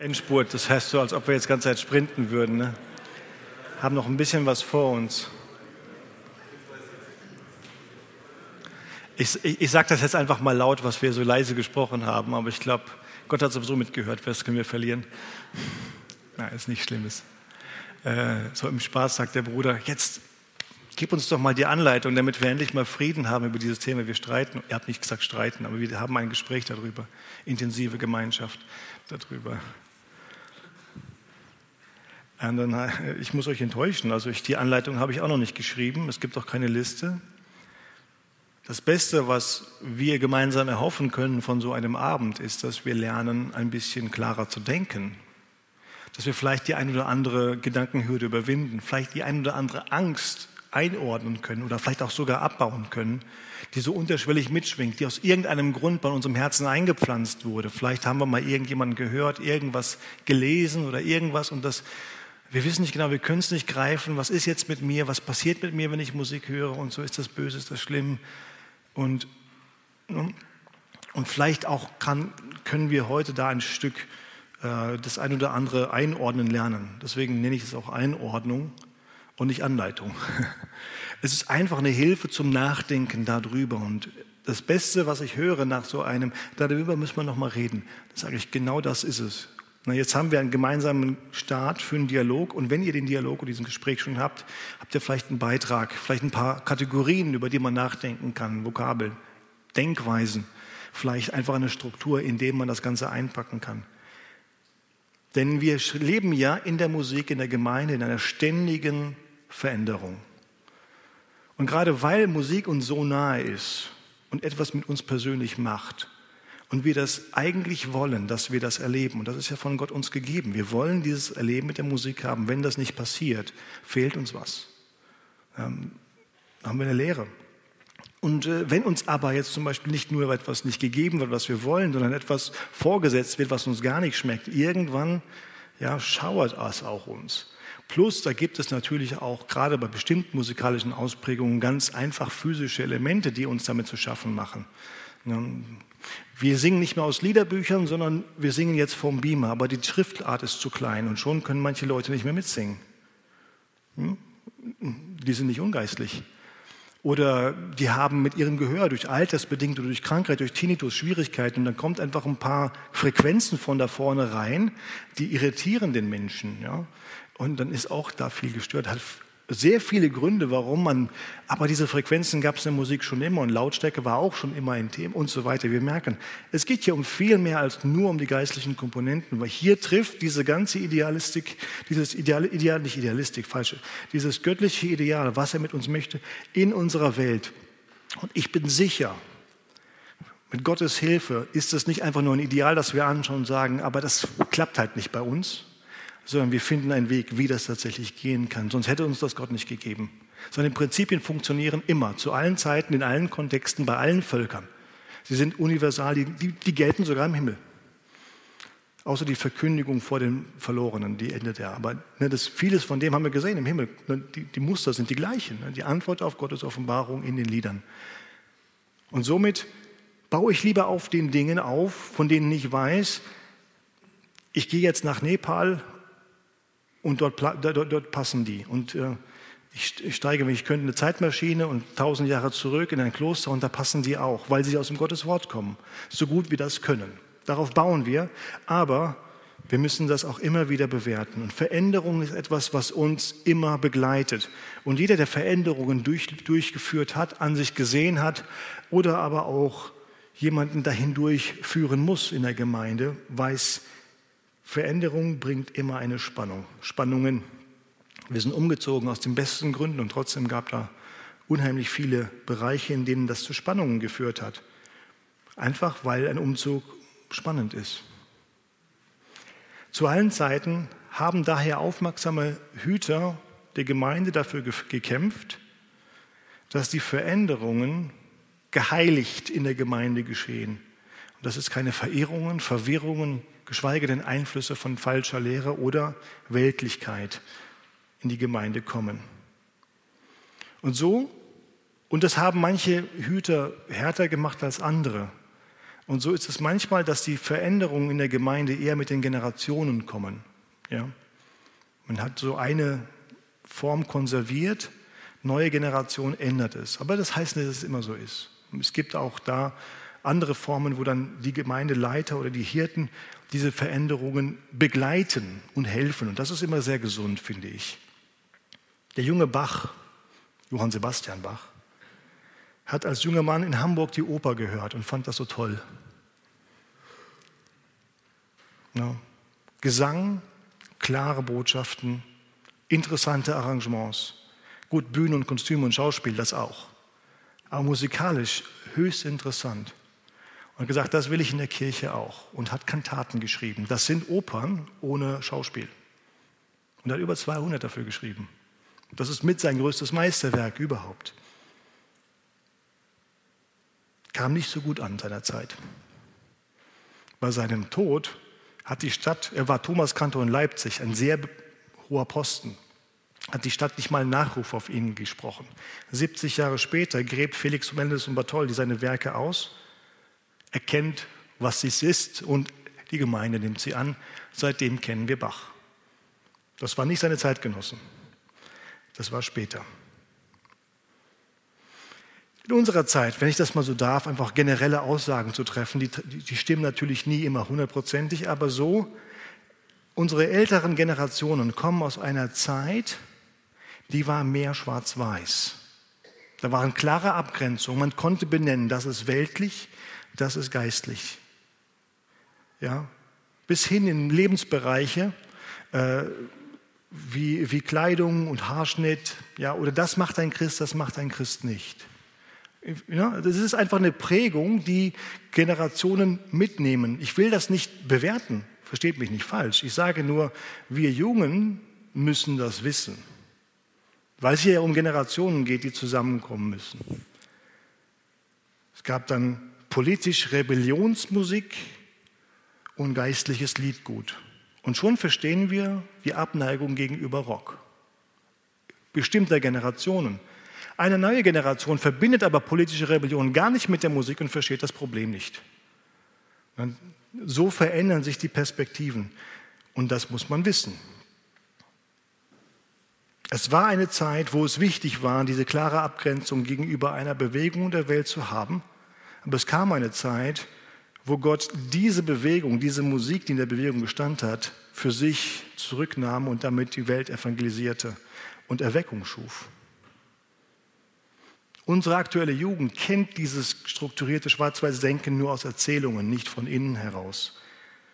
Endspurt, das heißt so, als ob wir jetzt ganze Zeit sprinten würden. Ne? Haben noch ein bisschen was vor uns. Ich, ich, ich sage das jetzt einfach mal laut, was wir so leise gesprochen haben, aber ich glaube, Gott hat sowieso mitgehört, was können wir verlieren. Na, ist nichts Schlimmes. Äh, so im Spaß sagt der Bruder, jetzt gib uns doch mal die Anleitung, damit wir endlich mal Frieden haben über dieses Thema. Wir streiten, ihr habt nicht gesagt streiten, aber wir haben ein Gespräch darüber, intensive Gemeinschaft darüber. Und dann, äh, ich muss euch enttäuschen, also ich, die Anleitung habe ich auch noch nicht geschrieben, es gibt auch keine Liste. Das Beste, was wir gemeinsam erhoffen können von so einem Abend, ist, dass wir lernen, ein bisschen klarer zu denken. Dass wir vielleicht die ein oder andere Gedankenhürde überwinden, vielleicht die ein oder andere Angst einordnen können oder vielleicht auch sogar abbauen können, die so unterschwellig mitschwingt, die aus irgendeinem Grund bei unserem Herzen eingepflanzt wurde. Vielleicht haben wir mal irgendjemanden gehört, irgendwas gelesen oder irgendwas und das wir wissen nicht genau, wir können es nicht greifen. Was ist jetzt mit mir? Was passiert mit mir, wenn ich Musik höre? Und so ist das böse, ist das schlimm. Und, und vielleicht auch kann, können wir heute da ein Stück äh, das ein oder andere einordnen lernen. Deswegen nenne ich es auch Einordnung und nicht Anleitung. Es ist einfach eine Hilfe zum Nachdenken darüber. Und das Beste, was ich höre nach so einem, darüber müssen wir noch mal reden. Das sage ich, genau das ist es. Na, jetzt haben wir einen gemeinsamen Start für einen Dialog und wenn ihr den Dialog und diesen Gespräch schon habt, habt ihr vielleicht einen Beitrag, vielleicht ein paar Kategorien, über die man nachdenken kann, Vokabeln, Denkweisen, vielleicht einfach eine Struktur, in der man das Ganze einpacken kann. Denn wir leben ja in der Musik, in der Gemeinde, in einer ständigen Veränderung. Und gerade weil Musik uns so nahe ist und etwas mit uns persönlich macht, und wir das eigentlich wollen, dass wir das erleben, und das ist ja von Gott uns gegeben, wir wollen dieses Erleben mit der Musik haben. Wenn das nicht passiert, fehlt uns was. Ähm, haben wir eine Lehre. Und äh, wenn uns aber jetzt zum Beispiel nicht nur etwas nicht gegeben wird, was wir wollen, sondern etwas vorgesetzt wird, was uns gar nicht schmeckt, irgendwann ja, schauert es auch uns. Plus, da gibt es natürlich auch gerade bei bestimmten musikalischen Ausprägungen ganz einfach physische Elemente, die uns damit zu schaffen machen. Wir singen nicht mehr aus Liederbüchern, sondern wir singen jetzt vom Beamer, aber die Schriftart ist zu klein und schon können manche Leute nicht mehr mitsingen. Hm? Die sind nicht ungeistlich. Oder die haben mit ihrem Gehör durch Altersbedingt oder durch Krankheit, durch Tinnitus Schwierigkeiten und dann kommt einfach ein paar Frequenzen von da vorne rein, die irritieren den Menschen. Ja? Und dann ist auch da viel gestört, hat sehr viele Gründe, warum man, aber diese Frequenzen gab es in der Musik schon immer und Lautstärke war auch schon immer ein Thema und so weiter. Wir merken, es geht hier um viel mehr als nur um die geistlichen Komponenten, weil hier trifft diese ganze Idealistik, dieses Ideal, Ideal nicht Idealistik, falsche, dieses göttliche Ideal, was er mit uns möchte, in unserer Welt. Und ich bin sicher, mit Gottes Hilfe ist es nicht einfach nur ein Ideal, das wir anschauen und sagen, aber das klappt halt nicht bei uns, sondern wir finden einen Weg, wie das tatsächlich gehen kann. Sonst hätte uns das Gott nicht gegeben. Seine Prinzipien funktionieren immer, zu allen Zeiten, in allen Kontexten, bei allen Völkern. Sie sind universal, die, die, die gelten sogar im Himmel. Außer die Verkündigung vor den Verlorenen, die endet ja. Aber ne, das, vieles von dem haben wir gesehen im Himmel. Ne, die, die Muster sind die gleichen. Ne, die Antwort auf Gottes Offenbarung in den Liedern. Und somit baue ich lieber auf den Dingen auf, von denen ich weiß, ich gehe jetzt nach Nepal und dort, dort, dort passen die. Und äh, ich, ich steige, wenn ich könnte, eine Zeitmaschine und tausend Jahre zurück in ein Kloster und da passen die auch, weil sie aus dem Gottes Wort kommen. So gut wie das können. Darauf bauen wir. Aber wir müssen das auch immer wieder bewerten. Und Veränderung ist etwas, was uns immer begleitet. Und jeder, der Veränderungen durch, durchgeführt hat, an sich gesehen hat oder aber auch jemanden dahin durchführen muss in der Gemeinde, weiß, Veränderung bringt immer eine Spannung. Spannungen. Wir sind umgezogen aus den besten Gründen und trotzdem gab da unheimlich viele Bereiche, in denen das zu Spannungen geführt hat. Einfach weil ein Umzug spannend ist. Zu allen Zeiten haben daher aufmerksame Hüter der Gemeinde dafür gekämpft, dass die Veränderungen geheiligt in der Gemeinde geschehen. Und dass es keine Verehrungen, Verwirrungen, geschweige denn Einflüsse von falscher Lehre oder Weltlichkeit in die Gemeinde kommen. Und so, und das haben manche Hüter härter gemacht als andere. Und so ist es manchmal, dass die Veränderungen in der Gemeinde eher mit den Generationen kommen. Ja? Man hat so eine Form konserviert, neue Generation ändert es. Aber das heißt nicht, dass es immer so ist. Es gibt auch da andere Formen, wo dann die Gemeindeleiter oder die Hirten diese Veränderungen begleiten und helfen. Und das ist immer sehr gesund, finde ich. Der junge Bach, Johann Sebastian Bach, hat als junger Mann in Hamburg die Oper gehört und fand das so toll. Ja. Gesang, klare Botschaften, interessante Arrangements. Gut, Bühne und Kostüm und Schauspiel, das auch. Aber musikalisch höchst interessant. Und gesagt, das will ich in der Kirche auch. Und hat Kantaten geschrieben. Das sind Opern ohne Schauspiel. Und er hat über 200 dafür geschrieben. Das ist mit sein größtes Meisterwerk überhaupt. Kam nicht so gut an seiner Zeit. Bei seinem Tod hat die Stadt, er war Thomaskantor in Leipzig, ein sehr hoher Posten, hat die Stadt nicht mal einen Nachruf auf ihn gesprochen. 70 Jahre später gräbt Felix Mendes und Bartholdi seine Werke aus, erkennt, was es ist und die Gemeinde nimmt sie an. Seitdem kennen wir Bach. Das war nicht seine Zeitgenossen. Das war später. In unserer Zeit, wenn ich das mal so darf, einfach generelle Aussagen zu treffen, die, die stimmen natürlich nie immer hundertprozentig, aber so, unsere älteren Generationen kommen aus einer Zeit, die war mehr schwarz-weiß. Da waren klare Abgrenzungen. Man konnte benennen, das ist weltlich, das ist geistlich. Ja? Bis hin in Lebensbereiche äh, wie, wie Kleidung und Haarschnitt. Ja? Oder das macht ein Christ, das macht ein Christ nicht. Ja, das ist einfach eine Prägung, die Generationen mitnehmen. Ich will das nicht bewerten, versteht mich nicht falsch. Ich sage nur, wir Jungen müssen das wissen, weil es hier ja um Generationen geht, die zusammenkommen müssen. Es gab dann politisch Rebellionsmusik und geistliches Liedgut. Und schon verstehen wir die Abneigung gegenüber Rock bestimmter Generationen. Eine neue Generation verbindet aber politische Rebellion gar nicht mit der Musik und versteht das Problem nicht. So verändern sich die Perspektiven und das muss man wissen. Es war eine Zeit, wo es wichtig war, diese klare Abgrenzung gegenüber einer Bewegung der Welt zu haben. Aber es kam eine Zeit, wo Gott diese Bewegung, diese Musik, die in der Bewegung gestand hat, für sich zurücknahm und damit die Welt evangelisierte und Erweckung schuf. Unsere aktuelle Jugend kennt dieses strukturierte schwarz-weiße Denken nur aus Erzählungen, nicht von innen heraus.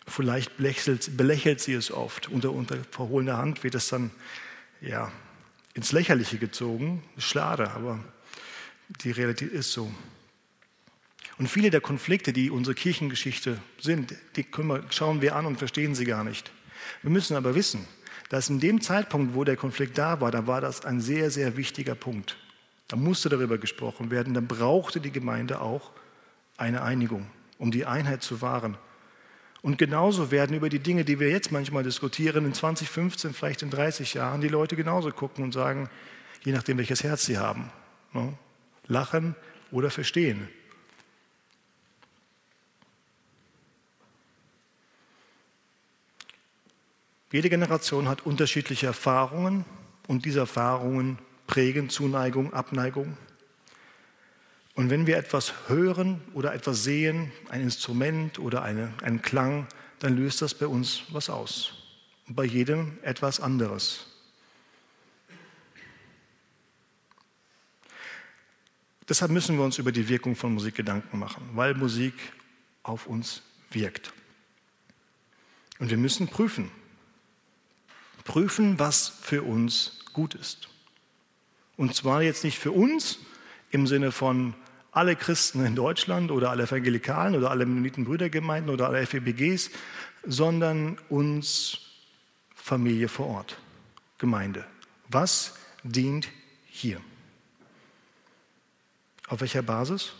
Vielleicht belächelt, belächelt sie es oft. Unter, unter verhohlener Hand wird es dann ja, ins Lächerliche gezogen. Schade, aber die Realität ist so. Und viele der Konflikte, die unsere Kirchengeschichte sind, die wir, schauen wir an und verstehen sie gar nicht. Wir müssen aber wissen, dass in dem Zeitpunkt, wo der Konflikt da war, da war das ein sehr, sehr wichtiger Punkt. Da musste darüber gesprochen werden. Dann brauchte die Gemeinde auch eine Einigung, um die Einheit zu wahren. Und genauso werden über die Dinge, die wir jetzt manchmal diskutieren, in 2015, vielleicht in 30 Jahren, die Leute genauso gucken und sagen, je nachdem, welches Herz sie haben, ne, lachen oder verstehen. Jede Generation hat unterschiedliche Erfahrungen und diese Erfahrungen prägen Zuneigung, Abneigung. Und wenn wir etwas hören oder etwas sehen, ein Instrument oder eine, einen Klang, dann löst das bei uns was aus. Und bei jedem etwas anderes. Deshalb müssen wir uns über die Wirkung von Musik Gedanken machen, weil Musik auf uns wirkt. Und wir müssen prüfen, prüfen, was für uns gut ist. Und zwar jetzt nicht für uns im Sinne von alle Christen in Deutschland oder alle Evangelikalen oder alle Mennoniten-Brüdergemeinden oder alle FEBGs, sondern uns Familie vor Ort, Gemeinde. Was dient hier? Auf welcher Basis?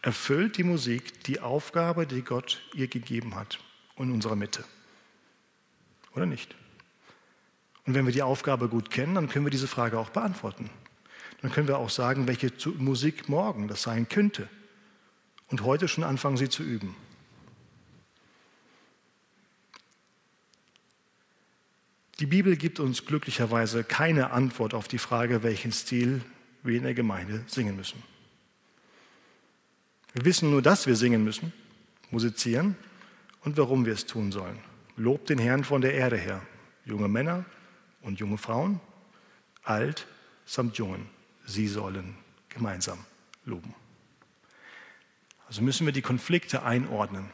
Erfüllt die Musik die Aufgabe, die Gott ihr gegeben hat in unserer Mitte? Oder nicht? Und wenn wir die Aufgabe gut kennen, dann können wir diese Frage auch beantworten. Dann können wir auch sagen, welche Musik morgen das sein könnte und heute schon anfangen, sie zu üben. Die Bibel gibt uns glücklicherweise keine Antwort auf die Frage, welchen Stil wir in der Gemeinde singen müssen. Wir wissen nur, dass wir singen müssen, musizieren und warum wir es tun sollen. Lobt den Herrn von der Erde her, junge Männer und junge Frauen, alt samt Jungen. Sie sollen gemeinsam loben. Also müssen wir die Konflikte einordnen.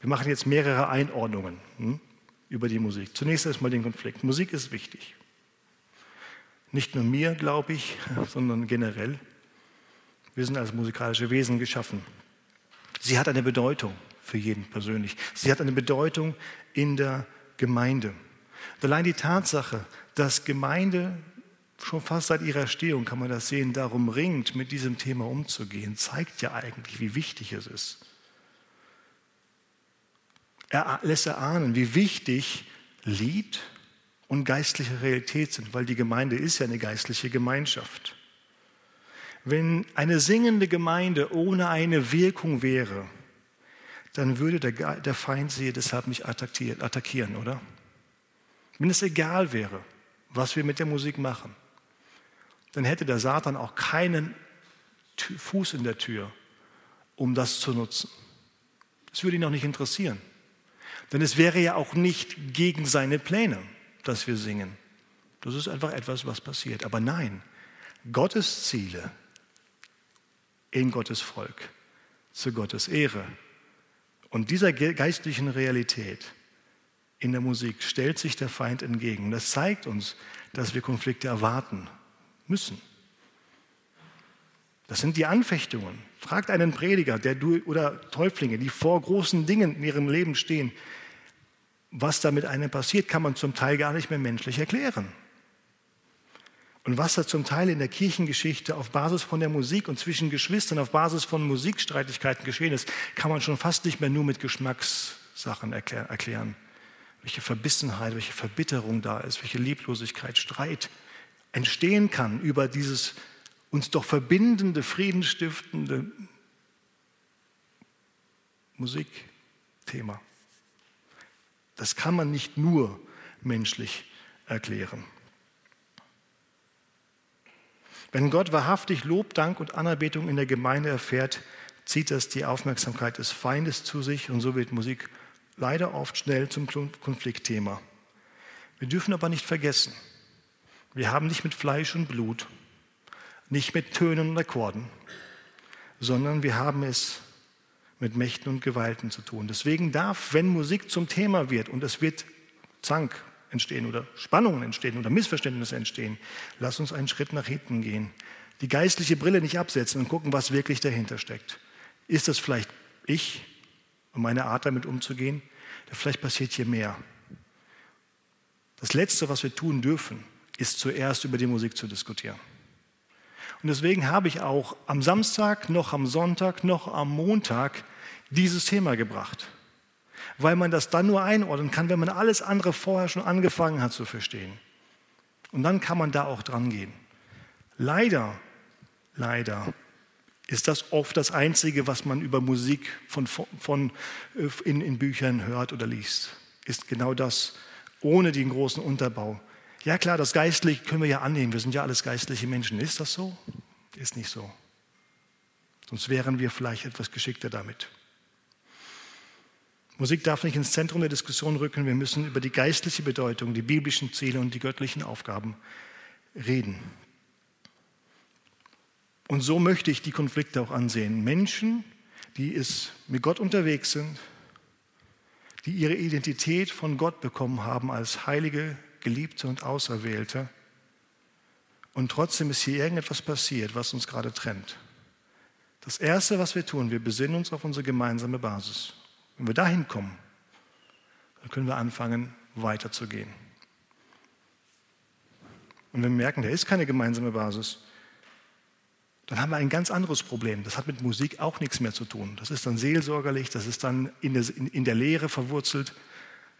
Wir machen jetzt mehrere Einordnungen. Hm? über die Musik. Zunächst erstmal den Konflikt. Musik ist wichtig. Nicht nur mir, glaube ich, sondern generell. Wir sind als musikalische Wesen geschaffen. Sie hat eine Bedeutung für jeden persönlich. Sie hat eine Bedeutung in der Gemeinde. allein die Tatsache, dass Gemeinde schon fast seit ihrer Stehung, kann man das sehen, darum ringt, mit diesem Thema umzugehen, zeigt ja eigentlich, wie wichtig es ist. Er lässt erahnen, wie wichtig Lied und geistliche Realität sind, weil die Gemeinde ist ja eine geistliche Gemeinschaft. Wenn eine singende Gemeinde ohne eine Wirkung wäre, dann würde der, der Feind sie deshalb nicht attackieren, oder? Wenn es egal wäre, was wir mit der Musik machen, dann hätte der Satan auch keinen Fuß in der Tür, um das zu nutzen. Das würde ihn auch nicht interessieren. Denn es wäre ja auch nicht gegen seine Pläne, dass wir singen. Das ist einfach etwas, was passiert. Aber nein, Gottes Ziele in Gottes Volk, zu Gottes Ehre. Und dieser geistlichen Realität in der Musik stellt sich der Feind entgegen. Das zeigt uns, dass wir Konflikte erwarten müssen. Das sind die Anfechtungen. Fragt einen Prediger der du, oder Täuflinge, die vor großen Dingen in ihrem Leben stehen. Was da mit einem passiert, kann man zum Teil gar nicht mehr menschlich erklären. Und was da zum Teil in der Kirchengeschichte auf Basis von der Musik und zwischen Geschwistern, auf Basis von Musikstreitigkeiten geschehen ist, kann man schon fast nicht mehr nur mit Geschmackssachen erklären. Welche Verbissenheit, welche Verbitterung da ist, welche Lieblosigkeit, Streit entstehen kann über dieses uns doch verbindende, friedenstiftende Musikthema. Das kann man nicht nur menschlich erklären. Wenn Gott wahrhaftig Lob, Dank und Anerbetung in der Gemeinde erfährt, zieht das die Aufmerksamkeit des Feindes zu sich und so wird Musik leider oft schnell zum Konfliktthema. Wir dürfen aber nicht vergessen, wir haben nicht mit Fleisch und Blut nicht mit Tönen und Akkorden, sondern wir haben es mit Mächten und Gewalten zu tun. Deswegen darf, wenn Musik zum Thema wird und es wird Zank entstehen oder Spannungen entstehen oder Missverständnisse entstehen, lass uns einen Schritt nach hinten gehen. Die geistliche Brille nicht absetzen und gucken, was wirklich dahinter steckt. Ist das vielleicht ich und meine Art damit umzugehen? Vielleicht passiert hier mehr. Das Letzte, was wir tun dürfen, ist zuerst über die Musik zu diskutieren. Und deswegen habe ich auch am Samstag, noch am Sonntag, noch am Montag dieses Thema gebracht. Weil man das dann nur einordnen kann, wenn man alles andere vorher schon angefangen hat zu verstehen. Und dann kann man da auch dran gehen. Leider, leider ist das oft das Einzige, was man über Musik von, von, äh, in, in Büchern hört oder liest. Ist genau das, ohne den großen Unterbau. Ja klar, das Geistliche können wir ja annehmen. Wir sind ja alles geistliche Menschen. Ist das so? Ist nicht so. Sonst wären wir vielleicht etwas geschickter damit. Musik darf nicht ins Zentrum der Diskussion rücken. Wir müssen über die geistliche Bedeutung, die biblischen Ziele und die göttlichen Aufgaben reden. Und so möchte ich die Konflikte auch ansehen. Menschen, die es mit Gott unterwegs sind, die ihre Identität von Gott bekommen haben als heilige Geliebte und Auserwählte. Und trotzdem ist hier irgendetwas passiert, was uns gerade trennt. Das Erste, was wir tun, wir besinnen uns auf unsere gemeinsame Basis. Wenn wir dahin kommen, dann können wir anfangen, weiterzugehen. Und wenn wir merken, da ist keine gemeinsame Basis, dann haben wir ein ganz anderes Problem. Das hat mit Musik auch nichts mehr zu tun. Das ist dann seelsorgerlich, das ist dann in der, in, in der Lehre verwurzelt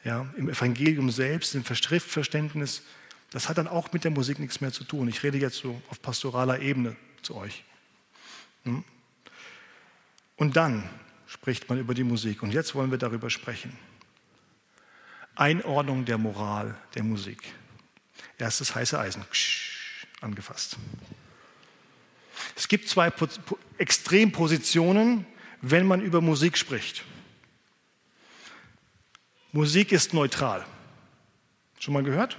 ja, im Evangelium selbst, im Schriftverständnis, das hat dann auch mit der Musik nichts mehr zu tun. Ich rede jetzt so auf pastoraler Ebene zu euch. Hm? Und dann spricht man über die Musik. Und jetzt wollen wir darüber sprechen. Einordnung der Moral der Musik. Erstes heiße Eisen. angefasst. Es gibt zwei Extrempositionen, wenn man über Musik spricht. Musik ist neutral. Schon mal gehört?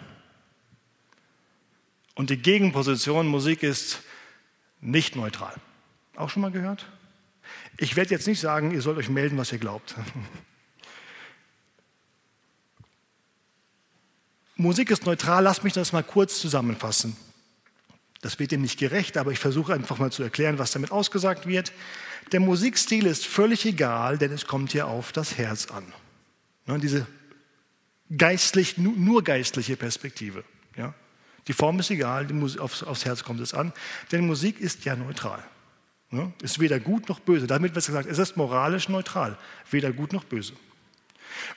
Und die Gegenposition, Musik ist nicht neutral. Auch schon mal gehört? Ich werde jetzt nicht sagen, ihr sollt euch melden, was ihr glaubt. Musik ist neutral, lasst mich das mal kurz zusammenfassen. Das wird dem nicht gerecht, aber ich versuche einfach mal zu erklären, was damit ausgesagt wird. Der Musikstil ist völlig egal, denn es kommt hier auf das Herz an. Ne, diese geistlich, nur geistliche Perspektive. Ja? Die Form ist egal, aufs, aufs, Herz kommt es an, denn Musik ist ja neutral. Ne? Ist weder gut noch böse. Damit wird gesagt, es ist moralisch neutral, weder gut noch böse.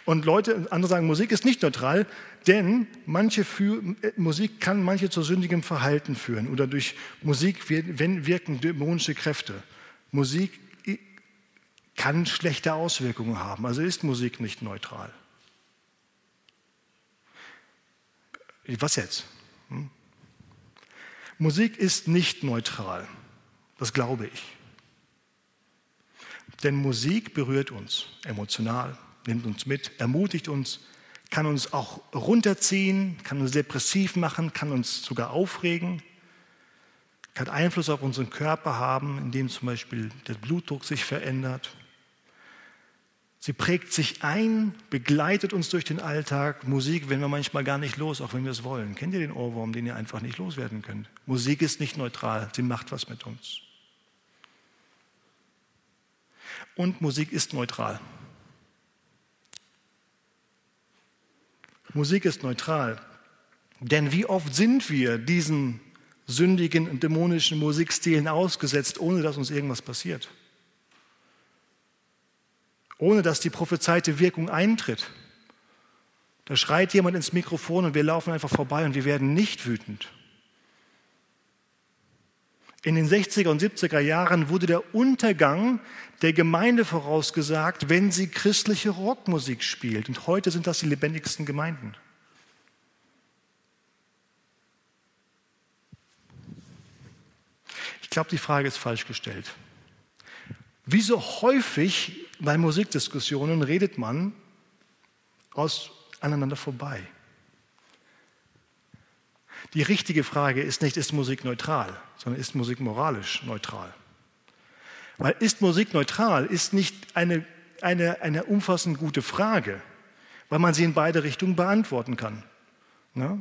Und Leute, andere sagen, Musik ist nicht neutral, denn manche für, Musik kann manche zu sündigem Verhalten führen oder durch Musik wirken dämonische Kräfte. Musik kann schlechte Auswirkungen haben, also ist Musik nicht neutral. Was jetzt? Hm? Musik ist nicht neutral. Das glaube ich. Denn Musik berührt uns emotional, nimmt uns mit, ermutigt uns, kann uns auch runterziehen, kann uns depressiv machen, kann uns sogar aufregen, kann Einfluss auf unseren Körper haben, indem zum Beispiel der Blutdruck sich verändert. Sie prägt sich ein, begleitet uns durch den Alltag. Musik werden wir manchmal gar nicht los, auch wenn wir es wollen. Kennt ihr den Ohrwurm, den ihr einfach nicht loswerden könnt? Musik ist nicht neutral, sie macht was mit uns. Und Musik ist neutral. Musik ist neutral. Denn wie oft sind wir diesen sündigen und dämonischen Musikstilen ausgesetzt, ohne dass uns irgendwas passiert? ohne dass die prophezeite Wirkung eintritt. Da schreit jemand ins Mikrofon und wir laufen einfach vorbei und wir werden nicht wütend. In den 60er und 70er Jahren wurde der Untergang der Gemeinde vorausgesagt, wenn sie christliche Rockmusik spielt. Und heute sind das die lebendigsten Gemeinden. Ich glaube, die Frage ist falsch gestellt. Wie so häufig bei Musikdiskussionen redet man aus aneinander vorbei. Die richtige Frage ist nicht, ist Musik neutral, sondern ist Musik moralisch neutral. Weil ist Musik neutral, ist nicht eine, eine, eine umfassend gute Frage, weil man sie in beide Richtungen beantworten kann. Ne?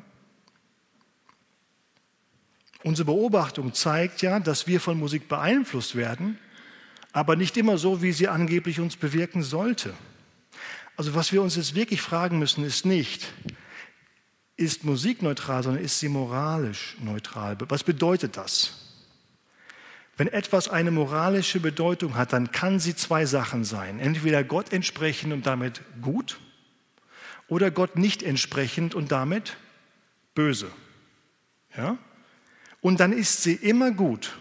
Unsere Beobachtung zeigt ja, dass wir von Musik beeinflusst werden aber nicht immer so, wie sie angeblich uns bewirken sollte. Also was wir uns jetzt wirklich fragen müssen, ist nicht, ist Musik neutral, sondern ist sie moralisch neutral? Was bedeutet das? Wenn etwas eine moralische Bedeutung hat, dann kann sie zwei Sachen sein. Entweder Gott entsprechend und damit gut oder Gott nicht entsprechend und damit böse. Ja? Und dann ist sie immer gut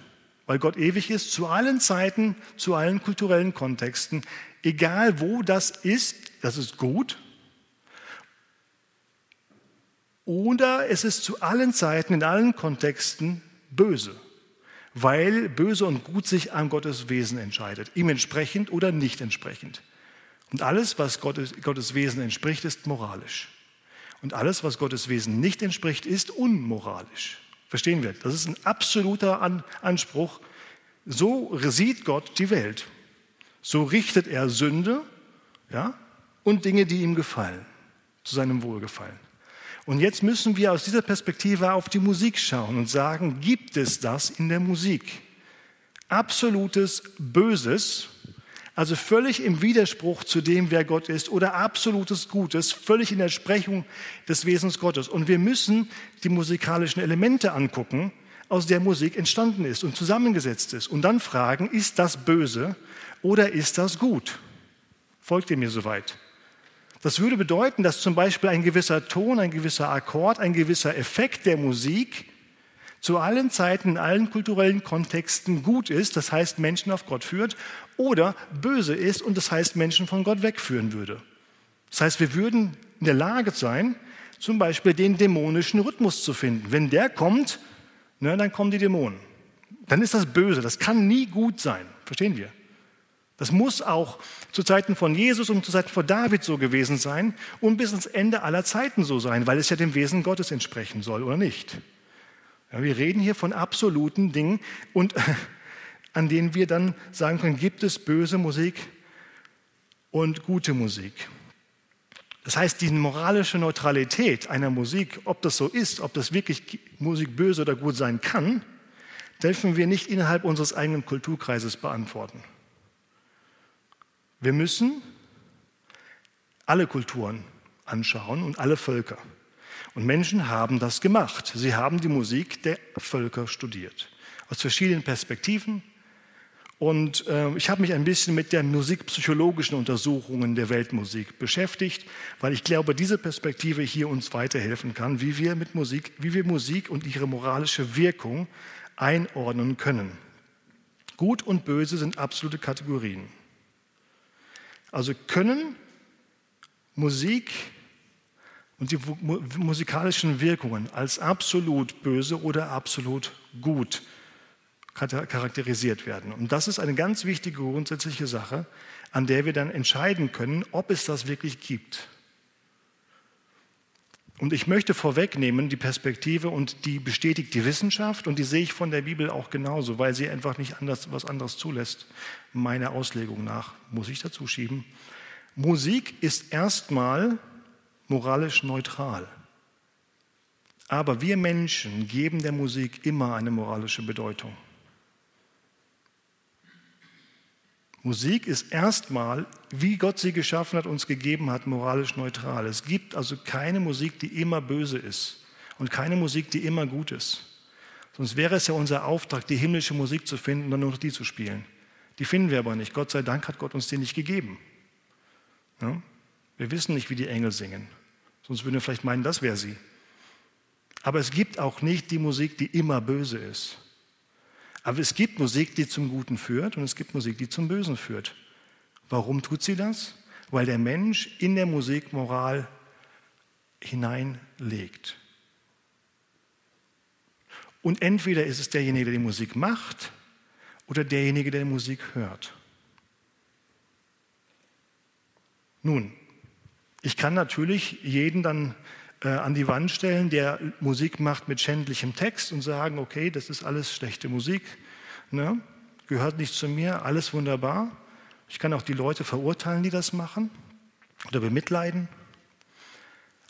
weil Gott ewig ist, zu allen Zeiten, zu allen kulturellen Kontexten, egal wo das ist, das ist gut. Oder es ist zu allen Zeiten, in allen Kontexten böse, weil böse und gut sich an Gottes Wesen entscheidet, ihm entsprechend oder nicht entsprechend. Und alles, was Gottes, Gottes Wesen entspricht, ist moralisch. Und alles, was Gottes Wesen nicht entspricht, ist unmoralisch. Verstehen wir? Das ist ein absoluter Anspruch. So sieht Gott die Welt. So richtet er Sünde ja, und Dinge, die ihm gefallen, zu seinem Wohlgefallen. Und jetzt müssen wir aus dieser Perspektive auf die Musik schauen und sagen, gibt es das in der Musik? Absolutes Böses also völlig im Widerspruch zu dem, wer Gott ist, oder absolutes Gutes, völlig in der Sprechung des Wesens Gottes. Und wir müssen die musikalischen Elemente angucken, aus der Musik entstanden ist und zusammengesetzt ist. Und dann fragen, ist das böse oder ist das gut? Folgt ihr mir soweit? Das würde bedeuten, dass zum Beispiel ein gewisser Ton, ein gewisser Akkord, ein gewisser Effekt der Musik zu allen Zeiten, in allen kulturellen Kontexten gut ist, das heißt Menschen auf Gott führt, oder böse ist und das heißt Menschen von Gott wegführen würde. Das heißt, wir würden in der Lage sein, zum Beispiel den dämonischen Rhythmus zu finden. Wenn der kommt, ne, dann kommen die Dämonen. Dann ist das böse. Das kann nie gut sein. Verstehen wir? Das muss auch zu Zeiten von Jesus und zu Zeiten von David so gewesen sein und bis ans Ende aller Zeiten so sein, weil es ja dem Wesen Gottes entsprechen soll, oder nicht? Ja, wir reden hier von absoluten Dingen und an denen wir dann sagen können, gibt es böse Musik und gute Musik. Das heißt, die moralische Neutralität einer Musik, ob das so ist, ob das wirklich Musik böse oder gut sein kann, dürfen wir nicht innerhalb unseres eigenen Kulturkreises beantworten. Wir müssen alle Kulturen anschauen und alle Völker. Und Menschen haben das gemacht. Sie haben die Musik der Völker studiert. Aus verschiedenen Perspektiven, und äh, ich habe mich ein bisschen mit den musikpsychologischen Untersuchungen der Weltmusik beschäftigt, weil ich glaube, diese Perspektive hier uns weiterhelfen kann, wie wir mit Musik, wie wir Musik und ihre moralische Wirkung einordnen können. Gut und böse sind absolute Kategorien. Also können Musik und die musikalischen Wirkungen als absolut böse oder absolut gut charakterisiert werden. Und das ist eine ganz wichtige grundsätzliche Sache, an der wir dann entscheiden können, ob es das wirklich gibt. Und ich möchte vorwegnehmen die Perspektive und die bestätigt die Wissenschaft und die sehe ich von der Bibel auch genauso, weil sie einfach nicht anders, was anderes zulässt. Meiner Auslegung nach muss ich dazu schieben. Musik ist erstmal moralisch neutral. Aber wir Menschen geben der Musik immer eine moralische Bedeutung. Musik ist erstmal, wie Gott sie geschaffen hat, uns gegeben hat, moralisch neutral. Es gibt also keine Musik, die immer böse ist und keine Musik, die immer gut ist. Sonst wäre es ja unser Auftrag, die himmlische Musik zu finden und dann nur noch die zu spielen. Die finden wir aber nicht. Gott sei Dank hat Gott uns die nicht gegeben. Ja? Wir wissen nicht, wie die Engel singen. Sonst würden wir vielleicht meinen, das wäre sie. Aber es gibt auch nicht die Musik, die immer böse ist. Aber es gibt Musik, die zum Guten führt und es gibt Musik, die zum Bösen führt. Warum tut sie das? Weil der Mensch in der Musik Moral hineinlegt. Und entweder ist es derjenige, der die Musik macht oder derjenige, der die Musik hört. Nun, ich kann natürlich jeden dann äh, an die Wand stellen, der Musik macht mit schändlichem Text und sagen, okay, das ist alles schlechte Musik, ne? gehört nicht zu mir, alles wunderbar. Ich kann auch die Leute verurteilen, die das machen oder bemitleiden.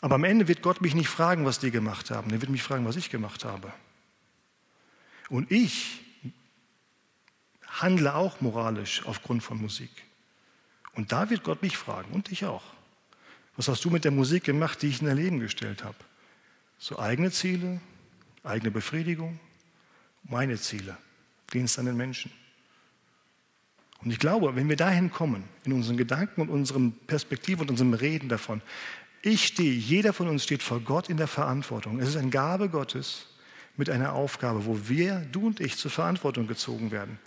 Aber am Ende wird Gott mich nicht fragen, was die gemacht haben. Er wird mich fragen, was ich gemacht habe. Und ich handle auch moralisch aufgrund von Musik. Und da wird Gott mich fragen und dich auch. Was hast du mit der Musik gemacht, die ich in dein Leben gestellt habe? So eigene Ziele, eigene Befriedigung, meine Ziele, Dienst an den Menschen. Und ich glaube, wenn wir dahin kommen, in unseren Gedanken und unseren Perspektiven und unserem Reden davon, ich stehe, jeder von uns steht vor Gott in der Verantwortung. Es ist eine Gabe Gottes mit einer Aufgabe, wo wir, du und ich, zur Verantwortung gezogen werden,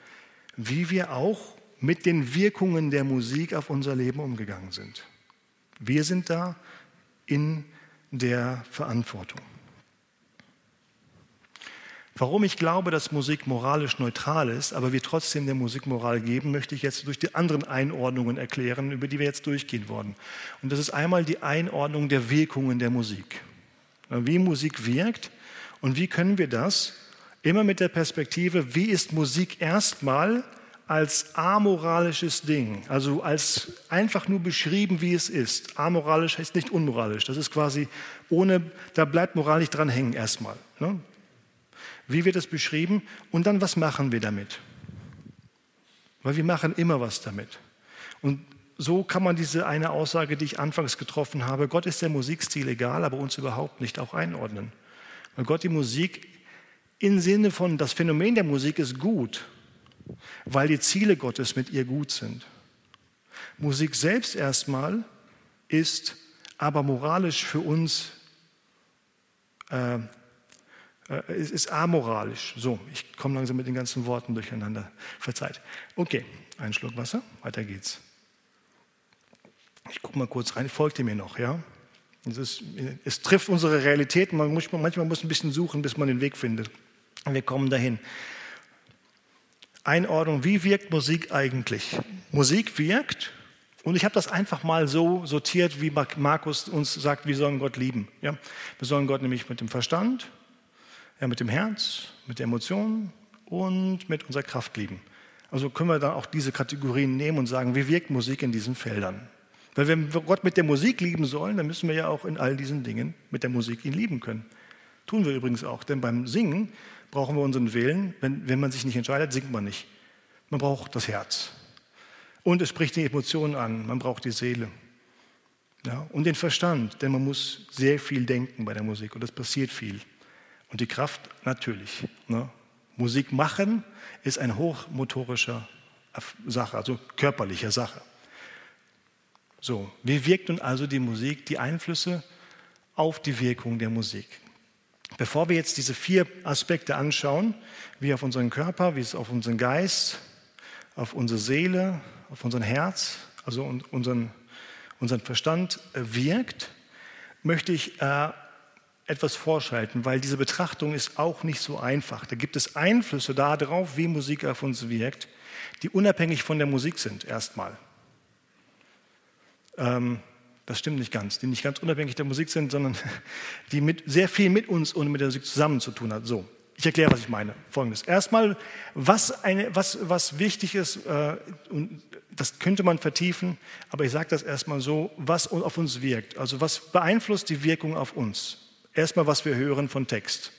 wie wir auch mit den Wirkungen der Musik auf unser Leben umgegangen sind. Wir sind da in der Verantwortung. Warum ich glaube, dass Musik moralisch neutral ist, aber wir trotzdem der Musik Moral geben, möchte ich jetzt durch die anderen Einordnungen erklären, über die wir jetzt durchgehen wollen. Und das ist einmal die Einordnung der Wirkungen der Musik. Wie Musik wirkt und wie können wir das immer mit der Perspektive, wie ist Musik erstmal als amoralisches Ding, also als einfach nur beschrieben, wie es ist. Amoralisch heißt nicht unmoralisch. Das ist quasi ohne, da bleibt Moral nicht dran hängen erstmal. Ne? Wie wird es beschrieben? Und dann, was machen wir damit? Weil wir machen immer was damit. Und so kann man diese eine Aussage, die ich anfangs getroffen habe, Gott ist der Musikstil egal, aber uns überhaupt nicht auch einordnen. Weil Gott die Musik im Sinne von, das Phänomen der Musik ist gut, weil die Ziele Gottes mit ihr gut sind. Musik selbst erstmal ist aber moralisch für uns äh, Äh, ist amoralisch. So, ich komme langsam mit den ganzen Worten durcheinander. Verzeiht. Okay, einen Schluck Wasser, weiter geht's. Ich gucke mal kurz rein, folgt ihr mir noch, ja? Es, ist, es trifft unsere Realität, man muss, manchmal muss man ein bisschen suchen, bis man den Weg findet. Wir kommen dahin. Einordnung, wie wirkt Musik eigentlich? Musik wirkt, und ich habe das einfach mal so sortiert, wie Markus uns sagt, wir sollen Gott lieben. Ja? Wir sollen Gott nämlich mit dem Verstand, ja, mit dem Herz, mit der Emotion und mit unserer Kraft lieben. Also können wir dann auch diese Kategorien nehmen und sagen, wie wirkt Musik in diesen Feldern? Weil wenn wir Gott mit der Musik lieben sollen, dann müssen wir ja auch in all diesen Dingen mit der Musik ihn lieben können. Tun wir übrigens auch, denn beim Singen brauchen wir unseren Willen. Wenn, wenn man sich nicht entscheidet, singt man nicht. Man braucht das Herz. Und es spricht die Emotionen an, man braucht die Seele. Ja, und den Verstand, denn man muss sehr viel denken bei der Musik und es passiert viel. Und die Kraft natürlich. Ne? Musik machen ist eine hochmotorische Sache, also körperliche Sache. So, wie wirkt nun also die Musik, die Einflüsse auf die Wirkung der Musik? Bevor wir jetzt diese vier Aspekte anschauen, wie auf unseren Körper, wie es auf unseren Geist, auf unsere Seele, auf unser Herz, also unseren, unseren Verstand äh, wirkt, möchte ich äh, etwas vorschalten, weil diese Betrachtung ist auch nicht so einfach. Da gibt es Einflüsse darauf, wie Musik auf uns wirkt, die unabhängig von der Musik sind, erstmal. Ähm, das stimmt nicht ganz, die nicht ganz unabhängig der Musik sind, sondern die mit, sehr viel mit uns und mit der Musik zusammen zu tun hat. So, ich erkläre, was ich meine. Folgendes. Erstmal, was, eine, was, was wichtig ist, äh, und das könnte man vertiefen, aber ich sage das erstmal so, was auf uns wirkt. Also was beeinflusst die Wirkung auf uns? Erstmal, was wir hören von Text.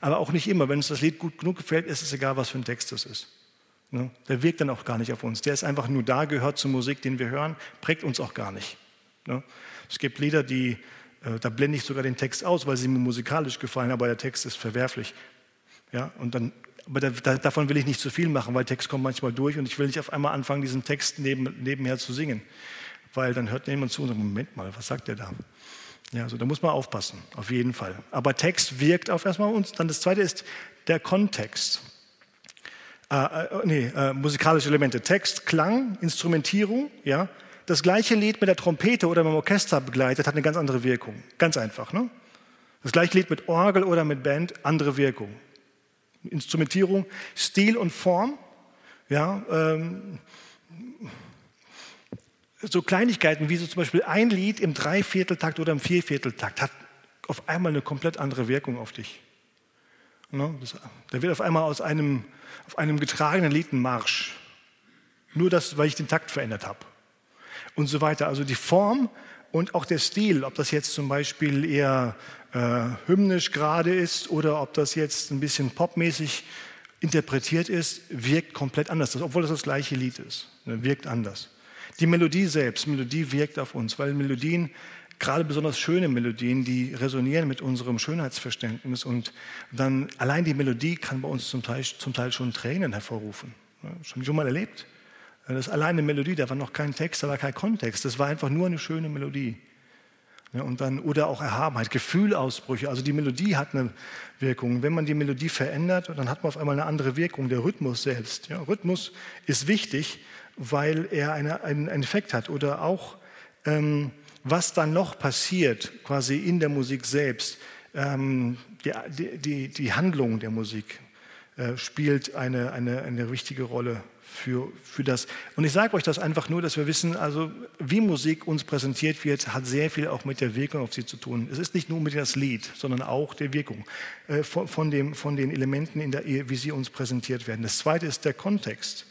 Aber auch nicht immer. Wenn uns das Lied gut genug gefällt, ist es egal, was für ein Text das ist. Ne? Der wirkt dann auch gar nicht auf uns. Der ist einfach nur da, gehört zur Musik, den wir hören, prägt uns auch gar nicht. Ne? Es gibt Lieder, die, äh, da blende ich sogar den Text aus, weil sie mir musikalisch gefallen, aber der Text ist verwerflich. Ja, und dann, aber da, da, davon will ich nicht zu viel machen, weil Text kommt manchmal durch und ich will nicht auf einmal anfangen, diesen Text neben, nebenher zu singen. Weil dann hört jemand zu und sagt, Moment mal, was sagt der da? Ja, also da muss man aufpassen, auf jeden Fall. Aber Text wirkt auf erstmal uns. Dann das zweite ist der Kontext. Äh, äh, nee, äh, musikalische Elemente. Text, Klang, Instrumentierung, ja. Das gleiche Lied mit der Trompete oder mit dem Orchester begleitet hat eine ganz andere Wirkung. Ganz einfach, ne? Das gleiche Lied mit Orgel oder mit Band, andere Wirkung. Instrumentierung, Stil und Form. Ja, ähm, so Kleinigkeiten wie so zum Beispiel ein Lied im Dreivierteltakt oder im Viervierteltakt hat auf einmal eine komplett andere Wirkung auf dich. Ne? Das, da wird auf einmal aus einem, auf einem getragenen Lied ein Marsch. Nur das, weil ich den Takt verändert habe. Und so weiter. Also die Form und auch der Stil, ob das jetzt zum Beispiel eher äh, hymnisch gerade ist oder ob das jetzt ein bisschen popmäßig interpretiert ist, wirkt komplett anders, obwohl das das gleiche Lied ist. Ne, wirkt anders. Die Melodie selbst, Melodie wirkt auf uns, weil Melodien, gerade besonders schöne Melodien, die resonieren mit unserem Schönheitsverständnis und dann allein die Melodie kann bei uns zum Teil, zum Teil schon Tränen hervorrufen. Schon schon mal erlebt? Das ist alleine eine Melodie, da war noch kein Text, da war kein Kontext, das war einfach nur eine schöne Melodie. Und dann, oder auch Erhabenheit, Gefühlausbrüche. Also die Melodie hat eine Wirkung. Wenn man die Melodie verändert, dann hat man auf einmal eine andere Wirkung. Der Rhythmus selbst. Ja, Rhythmus ist wichtig, weil er eine, einen, einen Effekt hat. Oder auch, ähm, was dann noch passiert, quasi in der Musik selbst. Ähm, die, die, die Handlung der Musik äh, spielt eine, eine, eine wichtige Rolle für, für das. Und ich sage euch das einfach nur, dass wir wissen, also wie Musik uns präsentiert wird, hat sehr viel auch mit der Wirkung auf sie zu tun. Es ist nicht nur mit das Lied, sondern auch der Wirkung äh, von, von, dem, von den Elementen in der wie sie uns präsentiert werden. Das zweite ist der Kontext.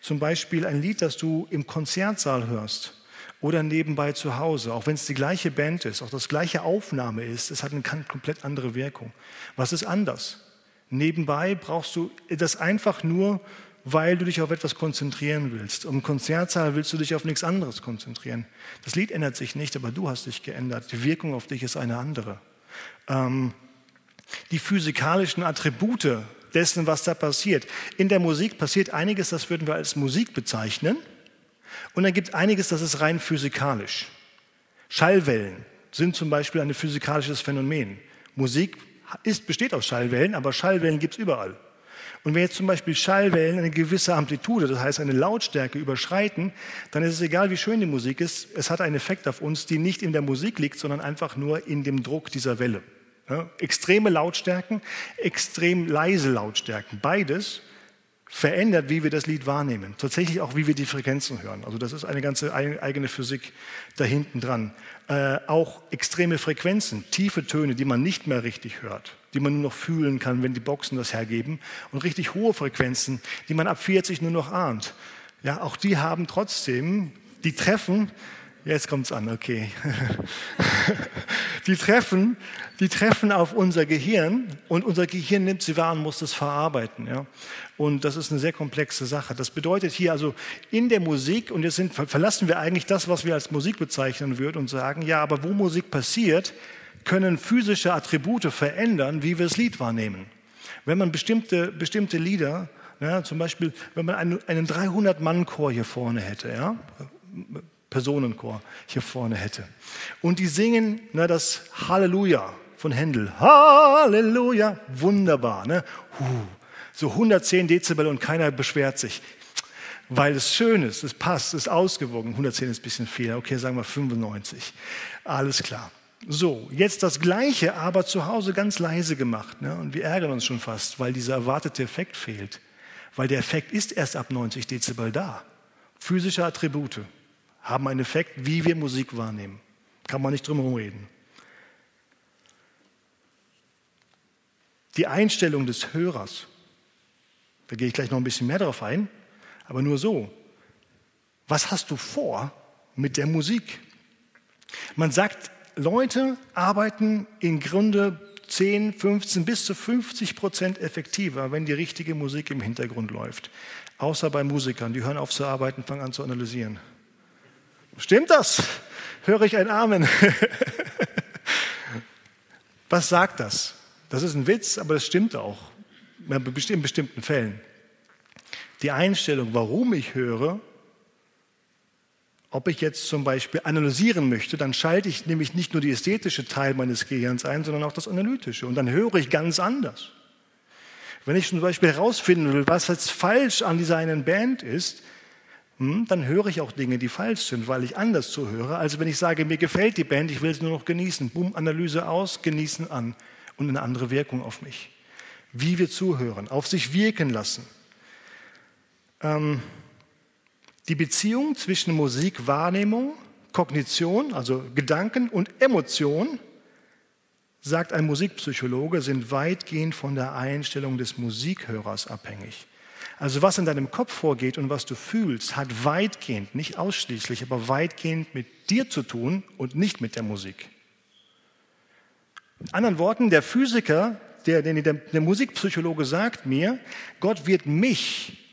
Zum Beispiel ein Lied, das du im Konzertsaal hörst oder nebenbei zu Hause, auch wenn es die gleiche Band ist, auch das gleiche Aufnahme ist, es hat eine komplett andere Wirkung. Was ist anders? Nebenbei brauchst du das einfach nur weil du dich auf etwas konzentrieren willst. Im Konzertsaal willst du dich auf nichts anderes konzentrieren. Das Lied ändert sich nicht, aber du hast dich geändert. Die Wirkung auf dich ist eine andere. Ähm, die physikalischen Attribute dessen, was da passiert. In der Musik passiert einiges, das würden wir als Musik bezeichnen. Und dann gibt es einiges, das ist rein physikalisch. Schallwellen sind zum Beispiel ein physikalisches Phänomen. Musik ist, besteht aus Schallwellen, aber Schallwellen gibt es überall. Und wenn jetzt zum Beispiel Schallwellen eine gewisse Amplitude, das heißt eine Lautstärke überschreiten, dann ist es egal, wie schön die Musik ist, es hat einen Effekt auf uns, die nicht in der Musik liegt, sondern einfach nur in dem Druck dieser Welle. Ja, extreme Lautstärken, extrem leise Lautstärken, beides verändert, wie wir das Lied wahrnehmen. Tatsächlich auch, wie wir die Frequenzen hören. Also das ist eine ganze eigene Physik da hinten dran. Äh, auch extreme Frequenzen, tiefe Töne, die man nicht mehr richtig hört, die man nur noch fühlen kann, wenn die Boxen das hergeben. Und richtig hohe Frequenzen, die man ab 40 nur noch ahnt. Ja, auch die haben trotzdem, die treffen Jetzt kommt es an, okay. Die treffen, die treffen auf unser Gehirn und unser Gehirn nimmt sie wahr und muss das verarbeiten. Ja? Und das ist eine sehr komplexe Sache. Das bedeutet hier also in der Musik, und jetzt sind, verlassen wir eigentlich das, was wir als Musik bezeichnen würden und sagen, ja, aber wo Musik passiert, können physische Attribute verändern, wie wir das Lied wahrnehmen. Wenn man bestimmte, bestimmte Lieder, ja, zum Beispiel, wenn man einen, einen 300-Mann-Chor hier vorne hätte, ja, Personenchor hier vorne hätte. Und die singen ne, das Halleluja von Händel. Halleluja, wunderbar. Ne? Huh. So 110 Dezibel und keiner beschwert sich, weil es schön ist, es passt, es ist ausgewogen. 110 ist ein bisschen viel, okay, sagen wir 95. Alles klar. So, jetzt das Gleiche, aber zu Hause ganz leise gemacht. Ne? Und wir ärgern uns schon fast, weil dieser erwartete Effekt fehlt. Weil der Effekt ist erst ab 90 Dezibel da. Physische Attribute haben einen Effekt, wie wir Musik wahrnehmen. Kann man nicht drum herum reden. Die Einstellung des Hörers, da gehe ich gleich noch ein bisschen mehr darauf ein, aber nur so. Was hast du vor mit der Musik? Man sagt, Leute arbeiten im Grunde 10, 15 bis zu 50 Prozent effektiver, wenn die richtige Musik im Hintergrund läuft. Außer bei Musikern, die hören auf zu arbeiten, fangen an zu analysieren. Stimmt das? Höre ich ein Amen. Was sagt das? Das ist ein Witz, aber das stimmt auch in bestimmten Fällen. Die Einstellung, warum ich höre, ob ich jetzt zum Beispiel analysieren möchte, dann schalte ich nämlich nicht nur die ästhetische Teil meines Gehirns ein, sondern auch das analytische. Und dann höre ich ganz anders. Wenn ich zum Beispiel herausfinden will, was jetzt falsch an dieser einen Band ist, hm, dann höre ich auch Dinge, die falsch sind, weil ich anders zuhöre, als wenn ich sage, mir gefällt die Band, ich will es nur noch genießen. Boom, Analyse aus, genießen an und eine andere Wirkung auf mich. Wie wir zuhören, auf sich wirken lassen. Ähm, die Beziehung zwischen Musik, Wahrnehmung, Kognition, also Gedanken und Emotion, sagt ein Musikpsychologe, sind weitgehend von der Einstellung des Musikhörers abhängig. Also was in deinem Kopf vorgeht und was du fühlst, hat weitgehend, nicht ausschließlich, aber weitgehend mit dir zu tun und nicht mit der Musik. In anderen Worten, der Physiker, der, der, der Musikpsychologe sagt mir, Gott wird mich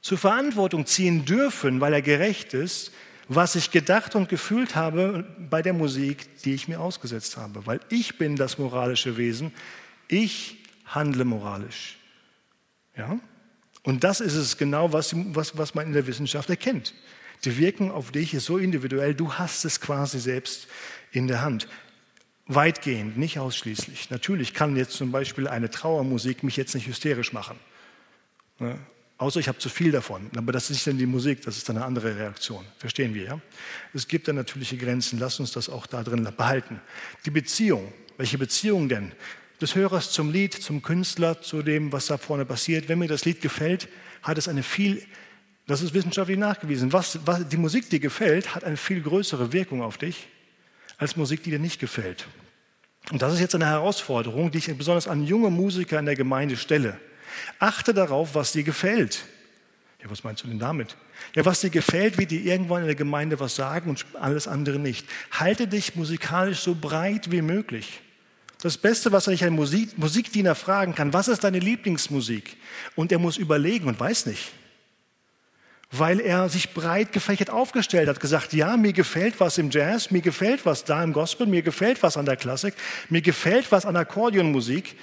zur Verantwortung ziehen dürfen, weil er gerecht ist, was ich gedacht und gefühlt habe bei der Musik, die ich mir ausgesetzt habe. Weil ich bin das moralische Wesen, ich handle moralisch. Ja? Und das ist es genau, was, was, was man in der Wissenschaft erkennt. Die Wirkung auf dich ist so individuell, du hast es quasi selbst in der Hand. Weitgehend, nicht ausschließlich. Natürlich kann jetzt zum Beispiel eine Trauermusik mich jetzt nicht hysterisch machen. Ne? Außer ich habe zu viel davon. Aber das ist nicht dann die Musik, das ist dann eine andere Reaktion. Verstehen wir, ja? Es gibt dann natürliche Grenzen. Lass uns das auch da drin behalten. Die Beziehung. Welche Beziehung denn? des Hörers zum Lied, zum Künstler, zu dem, was da vorne passiert. Wenn mir das Lied gefällt, hat es eine viel, das ist wissenschaftlich nachgewiesen, was, was, die Musik, die gefällt, hat eine viel größere Wirkung auf dich als Musik, die dir nicht gefällt. Und das ist jetzt eine Herausforderung, die ich besonders an junge Musiker in der Gemeinde stelle. Achte darauf, was dir gefällt. Ja, was meinst du denn damit? Ja, was dir gefällt, wird dir irgendwann in der Gemeinde was sagen und alles andere nicht. Halte dich musikalisch so breit wie möglich. Das Beste, was ich einen Musik, Musikdiener fragen kann, was ist deine Lieblingsmusik? Und er muss überlegen und weiß nicht. Weil er sich breit gefächert aufgestellt hat, gesagt, ja, mir gefällt was im Jazz, mir gefällt was da im Gospel, mir gefällt was an der Klassik, mir gefällt was an Akkordeonmusik.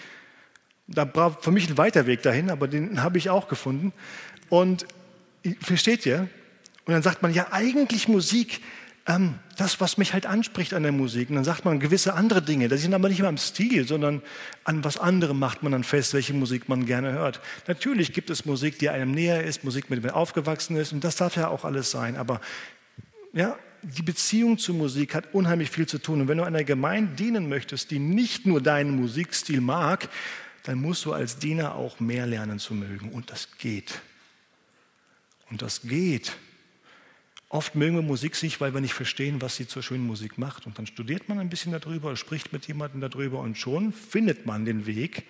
Da braucht für mich ein weiter Weg dahin, aber den habe ich auch gefunden. Und versteht ihr? Und dann sagt man, ja, eigentlich Musik, ähm, das, was mich halt anspricht an der Musik. Und dann sagt man gewisse andere Dinge. Das sind aber nicht immer am Stil, sondern an was anderem macht man dann fest, welche Musik man gerne hört. Natürlich gibt es Musik, die einem näher ist, Musik, mit der man aufgewachsen ist. Und das darf ja auch alles sein. Aber ja, die Beziehung zur Musik hat unheimlich viel zu tun. Und wenn du einer Gemeinde dienen möchtest, die nicht nur deinen Musikstil mag, dann musst du als Diener auch mehr lernen zu mögen. Und das geht. Und das geht. Oft mögen wir Musik nicht, weil wir nicht verstehen, was sie zur schönen Musik macht. Und dann studiert man ein bisschen darüber, spricht mit jemandem darüber und schon findet man den Weg,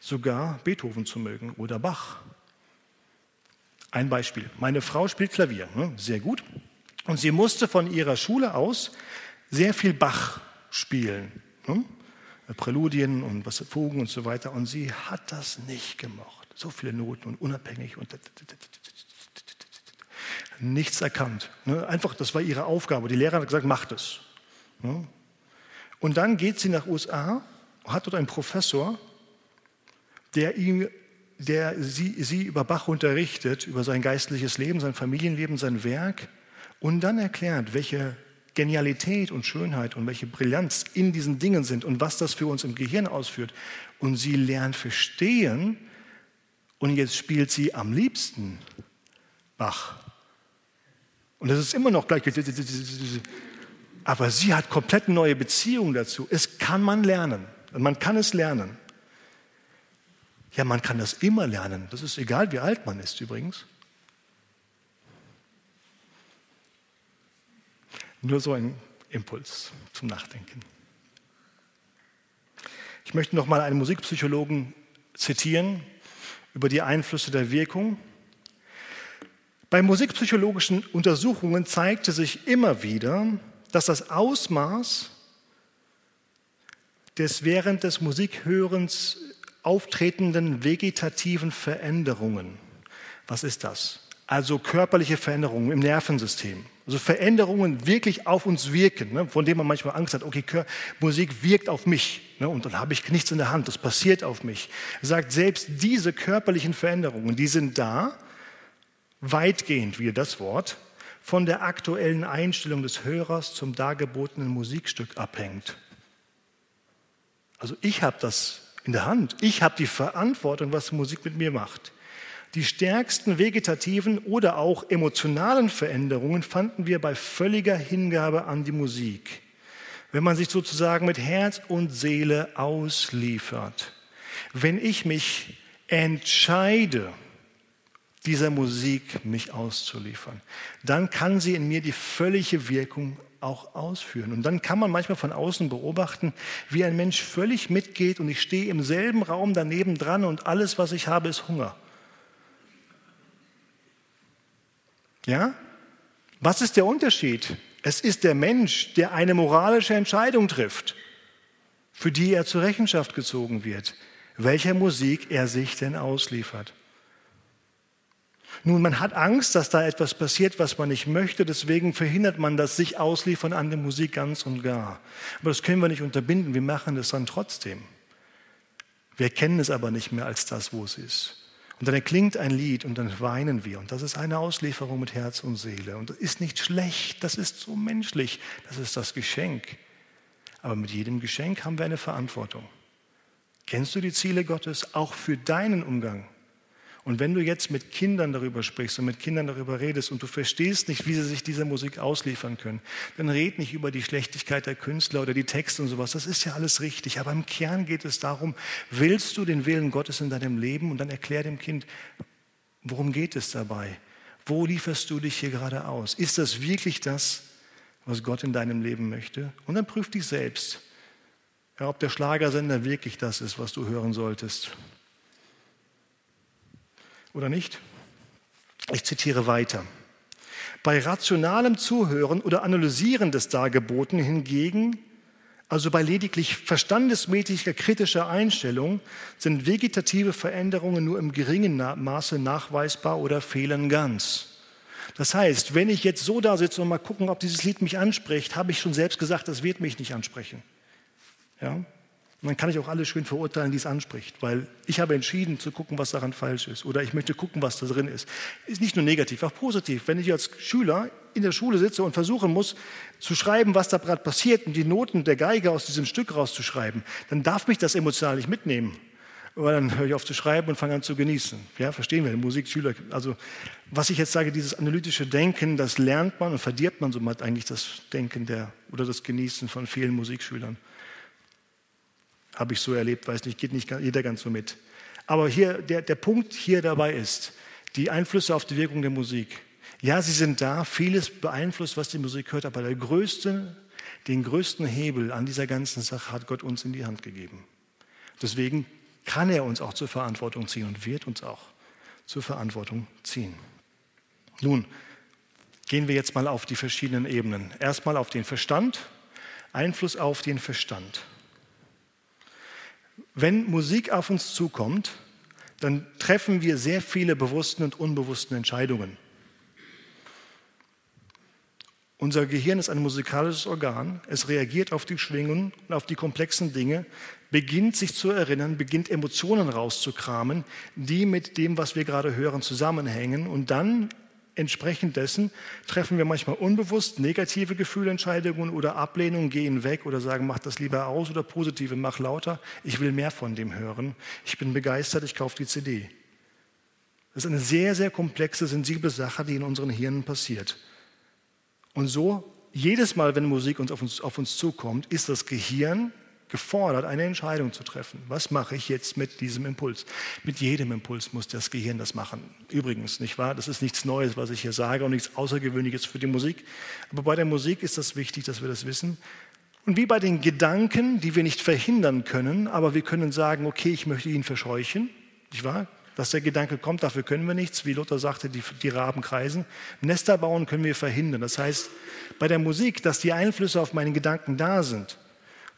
sogar Beethoven zu mögen oder Bach. Ein Beispiel. Meine Frau spielt Klavier, ne? sehr gut. Und sie musste von ihrer Schule aus sehr viel Bach spielen. Ne? Präludien und was Fugen und so weiter. Und sie hat das nicht gemocht. So viele Noten und unabhängig und nichts erkannt. Ne? Einfach, das war ihre Aufgabe. Die Lehrerin hat gesagt, mach das. Ne? Und dann geht sie nach USA, hat dort einen Professor, der, ihm, der sie, sie über Bach unterrichtet, über sein geistliches Leben, sein Familienleben, sein Werk und dann erklärt, welche Genialität und Schönheit und welche Brillanz in diesen Dingen sind und was das für uns im Gehirn ausführt. Und sie lernt verstehen und jetzt spielt sie am liebsten Bach. Und das ist immer noch gleich. Aber sie hat komplett neue Beziehungen dazu. Es kann man lernen. Man kann es lernen. Ja, man kann das immer lernen. Das ist egal, wie alt man ist übrigens. Nur so ein Impuls zum Nachdenken. Ich möchte noch mal einen Musikpsychologen zitieren über die Einflüsse der Wirkung. Bei musikpsychologischen Untersuchungen zeigte sich immer wieder, dass das Ausmaß des während des Musikhörens auftretenden vegetativen Veränderungen, was ist das? Also körperliche Veränderungen im Nervensystem, also Veränderungen wirklich auf uns wirken, ne, von denen man manchmal Angst hat, okay, Musik wirkt auf mich ne, und dann habe ich nichts in der Hand, das passiert auf mich. Er sagt, selbst diese körperlichen Veränderungen, die sind da, weitgehend, wieder das Wort, von der aktuellen Einstellung des Hörers zum dargebotenen Musikstück abhängt. Also ich habe das in der Hand. Ich habe die Verantwortung, was Musik mit mir macht. Die stärksten vegetativen oder auch emotionalen Veränderungen fanden wir bei völliger Hingabe an die Musik. Wenn man sich sozusagen mit Herz und Seele ausliefert. Wenn ich mich entscheide, dieser Musik mich auszuliefern. Dann kann sie in mir die völlige Wirkung auch ausführen. Und dann kann man manchmal von außen beobachten, wie ein Mensch völlig mitgeht und ich stehe im selben Raum daneben dran und alles, was ich habe, ist Hunger. Ja? Was ist der Unterschied? Es ist der Mensch, der eine moralische Entscheidung trifft, für die er zur Rechenschaft gezogen wird, welcher Musik er sich denn ausliefert. Nun, man hat Angst, dass da etwas passiert, was man nicht möchte, deswegen verhindert man das sich ausliefern an der Musik ganz und gar. Aber das können wir nicht unterbinden, wir machen das dann trotzdem. Wir kennen es aber nicht mehr als das, wo es ist. Und dann erklingt ein Lied und dann weinen wir. Und das ist eine Auslieferung mit Herz und Seele. Und das ist nicht schlecht, das ist so menschlich, das ist das Geschenk. Aber mit jedem Geschenk haben wir eine Verantwortung. Kennst du die Ziele Gottes auch für deinen Umgang und wenn du jetzt mit Kindern darüber sprichst und mit Kindern darüber redest und du verstehst nicht, wie sie sich dieser Musik ausliefern können, dann red nicht über die Schlechtigkeit der Künstler oder die Texte und sowas. Das ist ja alles richtig. Aber im Kern geht es darum, willst du den Willen Gottes in deinem Leben? Und dann erklär dem Kind, worum geht es dabei? Wo lieferst du dich hier gerade aus? Ist das wirklich das, was Gott in deinem Leben möchte? Und dann prüf dich selbst, ob der Schlagersender wirklich das ist, was du hören solltest oder nicht? Ich zitiere weiter. Bei rationalem Zuhören oder Analysieren des Dargebotenen hingegen, also bei lediglich verstandesmäßiger kritischer Einstellung, sind vegetative Veränderungen nur im geringen Maße nachweisbar oder fehlen ganz. Das heißt, wenn ich jetzt so da sitze und mal gucken, ob dieses Lied mich anspricht, habe ich schon selbst gesagt, das wird mich nicht ansprechen. Ja? Und dann kann ich auch alle schön verurteilen, die es anspricht, weil ich habe entschieden zu gucken, was daran falsch ist. Oder ich möchte gucken, was da drin ist. Ist nicht nur negativ, auch positiv. Wenn ich als Schüler in der Schule sitze und versuchen muss, zu schreiben, was da gerade passiert und die Noten der Geige aus diesem Stück rauszuschreiben, dann darf mich das emotional nicht mitnehmen. Aber dann höre ich auf zu schreiben und fange an zu genießen. Ja, verstehen wir, Musikschüler. Also, was ich jetzt sage, dieses analytische Denken, das lernt man und verdirbt man somit eigentlich das Denken der, oder das Genießen von vielen Musikschülern. Habe ich so erlebt, weiß nicht, geht nicht jeder ganz so mit. Aber hier, der, der Punkt hier dabei ist, die Einflüsse auf die Wirkung der Musik. Ja, sie sind da, vieles beeinflusst, was die Musik hört, aber der größte, den größten Hebel an dieser ganzen Sache hat Gott uns in die Hand gegeben. Deswegen kann er uns auch zur Verantwortung ziehen und wird uns auch zur Verantwortung ziehen. Nun, gehen wir jetzt mal auf die verschiedenen Ebenen. Erstmal auf den Verstand, Einfluss auf den Verstand. Wenn Musik auf uns zukommt, dann treffen wir sehr viele bewussten und unbewussten Entscheidungen. Unser Gehirn ist ein musikalisches Organ. Es reagiert auf die Schwingungen und auf die komplexen Dinge, beginnt sich zu erinnern, beginnt Emotionen rauszukramen, die mit dem, was wir gerade hören, zusammenhängen. Und dann entsprechend dessen treffen wir manchmal unbewusst negative Gefühlentscheidungen oder Ablehnungen, gehen weg oder sagen, mach das lieber aus oder positive, mach lauter. Ich will mehr von dem hören. Ich bin begeistert, ich kaufe die CD. Das ist eine sehr, sehr komplexe, sensible Sache, die in unseren Hirnen passiert. Und so, jedes Mal, wenn Musik uns auf, uns auf uns zukommt, ist das Gehirn gefordert, eine Entscheidung zu treffen. Was mache ich jetzt mit diesem Impuls? Mit jedem Impuls muss das Gehirn das machen. Übrigens, nicht wahr? Das ist nichts Neues, was ich hier sage und nichts Außergewöhnliches für die Musik. Aber bei der Musik ist das wichtig, dass wir das wissen. Und wie bei den Gedanken, die wir nicht verhindern können, aber wir können sagen, okay, ich möchte ihn verscheuchen, nicht wahr? Dass der Gedanke kommt, dafür können wir nichts. Wie Luther sagte, die, die Raben kreisen. Nester bauen können wir verhindern. Das heißt, bei der Musik, dass die Einflüsse auf meine Gedanken da sind,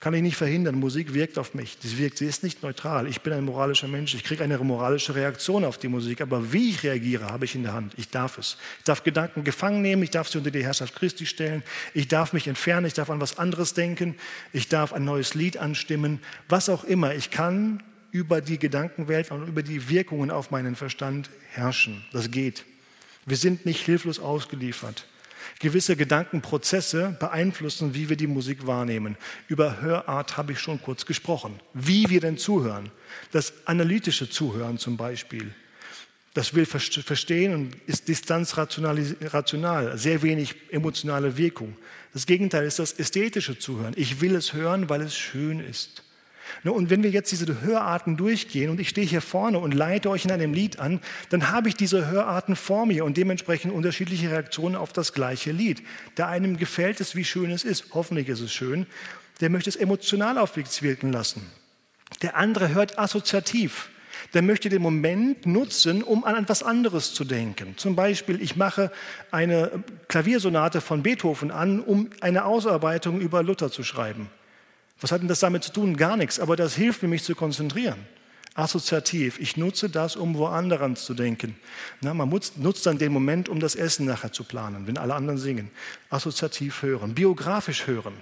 kann ich nicht verhindern. Musik wirkt auf mich. Sie wirkt, sie ist nicht neutral. Ich bin ein moralischer Mensch. Ich kriege eine moralische Reaktion auf die Musik. Aber wie ich reagiere, habe ich in der Hand. Ich darf es. Ich darf Gedanken gefangen nehmen. Ich darf sie unter die Herrschaft Christi stellen. Ich darf mich entfernen. Ich darf an was anderes denken. Ich darf ein neues Lied anstimmen. Was auch immer. Ich kann über die Gedankenwelt und über die Wirkungen auf meinen Verstand herrschen. Das geht. Wir sind nicht hilflos ausgeliefert. Gewisse Gedankenprozesse beeinflussen, wie wir die Musik wahrnehmen. Über Hörart habe ich schon kurz gesprochen. Wie wir denn zuhören. Das analytische Zuhören zum Beispiel. Das will verstehen und ist distanzrational, sehr wenig emotionale Wirkung. Das Gegenteil ist das ästhetische Zuhören. Ich will es hören, weil es schön ist. Ne, und wenn wir jetzt diese Hörarten durchgehen und ich stehe hier vorne und leite euch in einem Lied an, dann habe ich diese Hörarten vor mir und dementsprechend unterschiedliche Reaktionen auf das gleiche Lied. Der einem gefällt es, wie schön es ist, hoffentlich ist es schön, der möchte es emotional auf sich wirken lassen. Der andere hört assoziativ. Der möchte den Moment nutzen, um an etwas anderes zu denken. Zum Beispiel, ich mache eine Klaviersonate von Beethoven an, um eine Ausarbeitung über Luther zu schreiben. Was hat denn das damit zu tun? Gar nichts, aber das hilft mir, mich zu konzentrieren. Assoziativ. Ich nutze das, um woanders zu denken. Na, man nutzt dann den Moment, um das Essen nachher zu planen, wenn alle anderen singen. Assoziativ hören. Biografisch hören.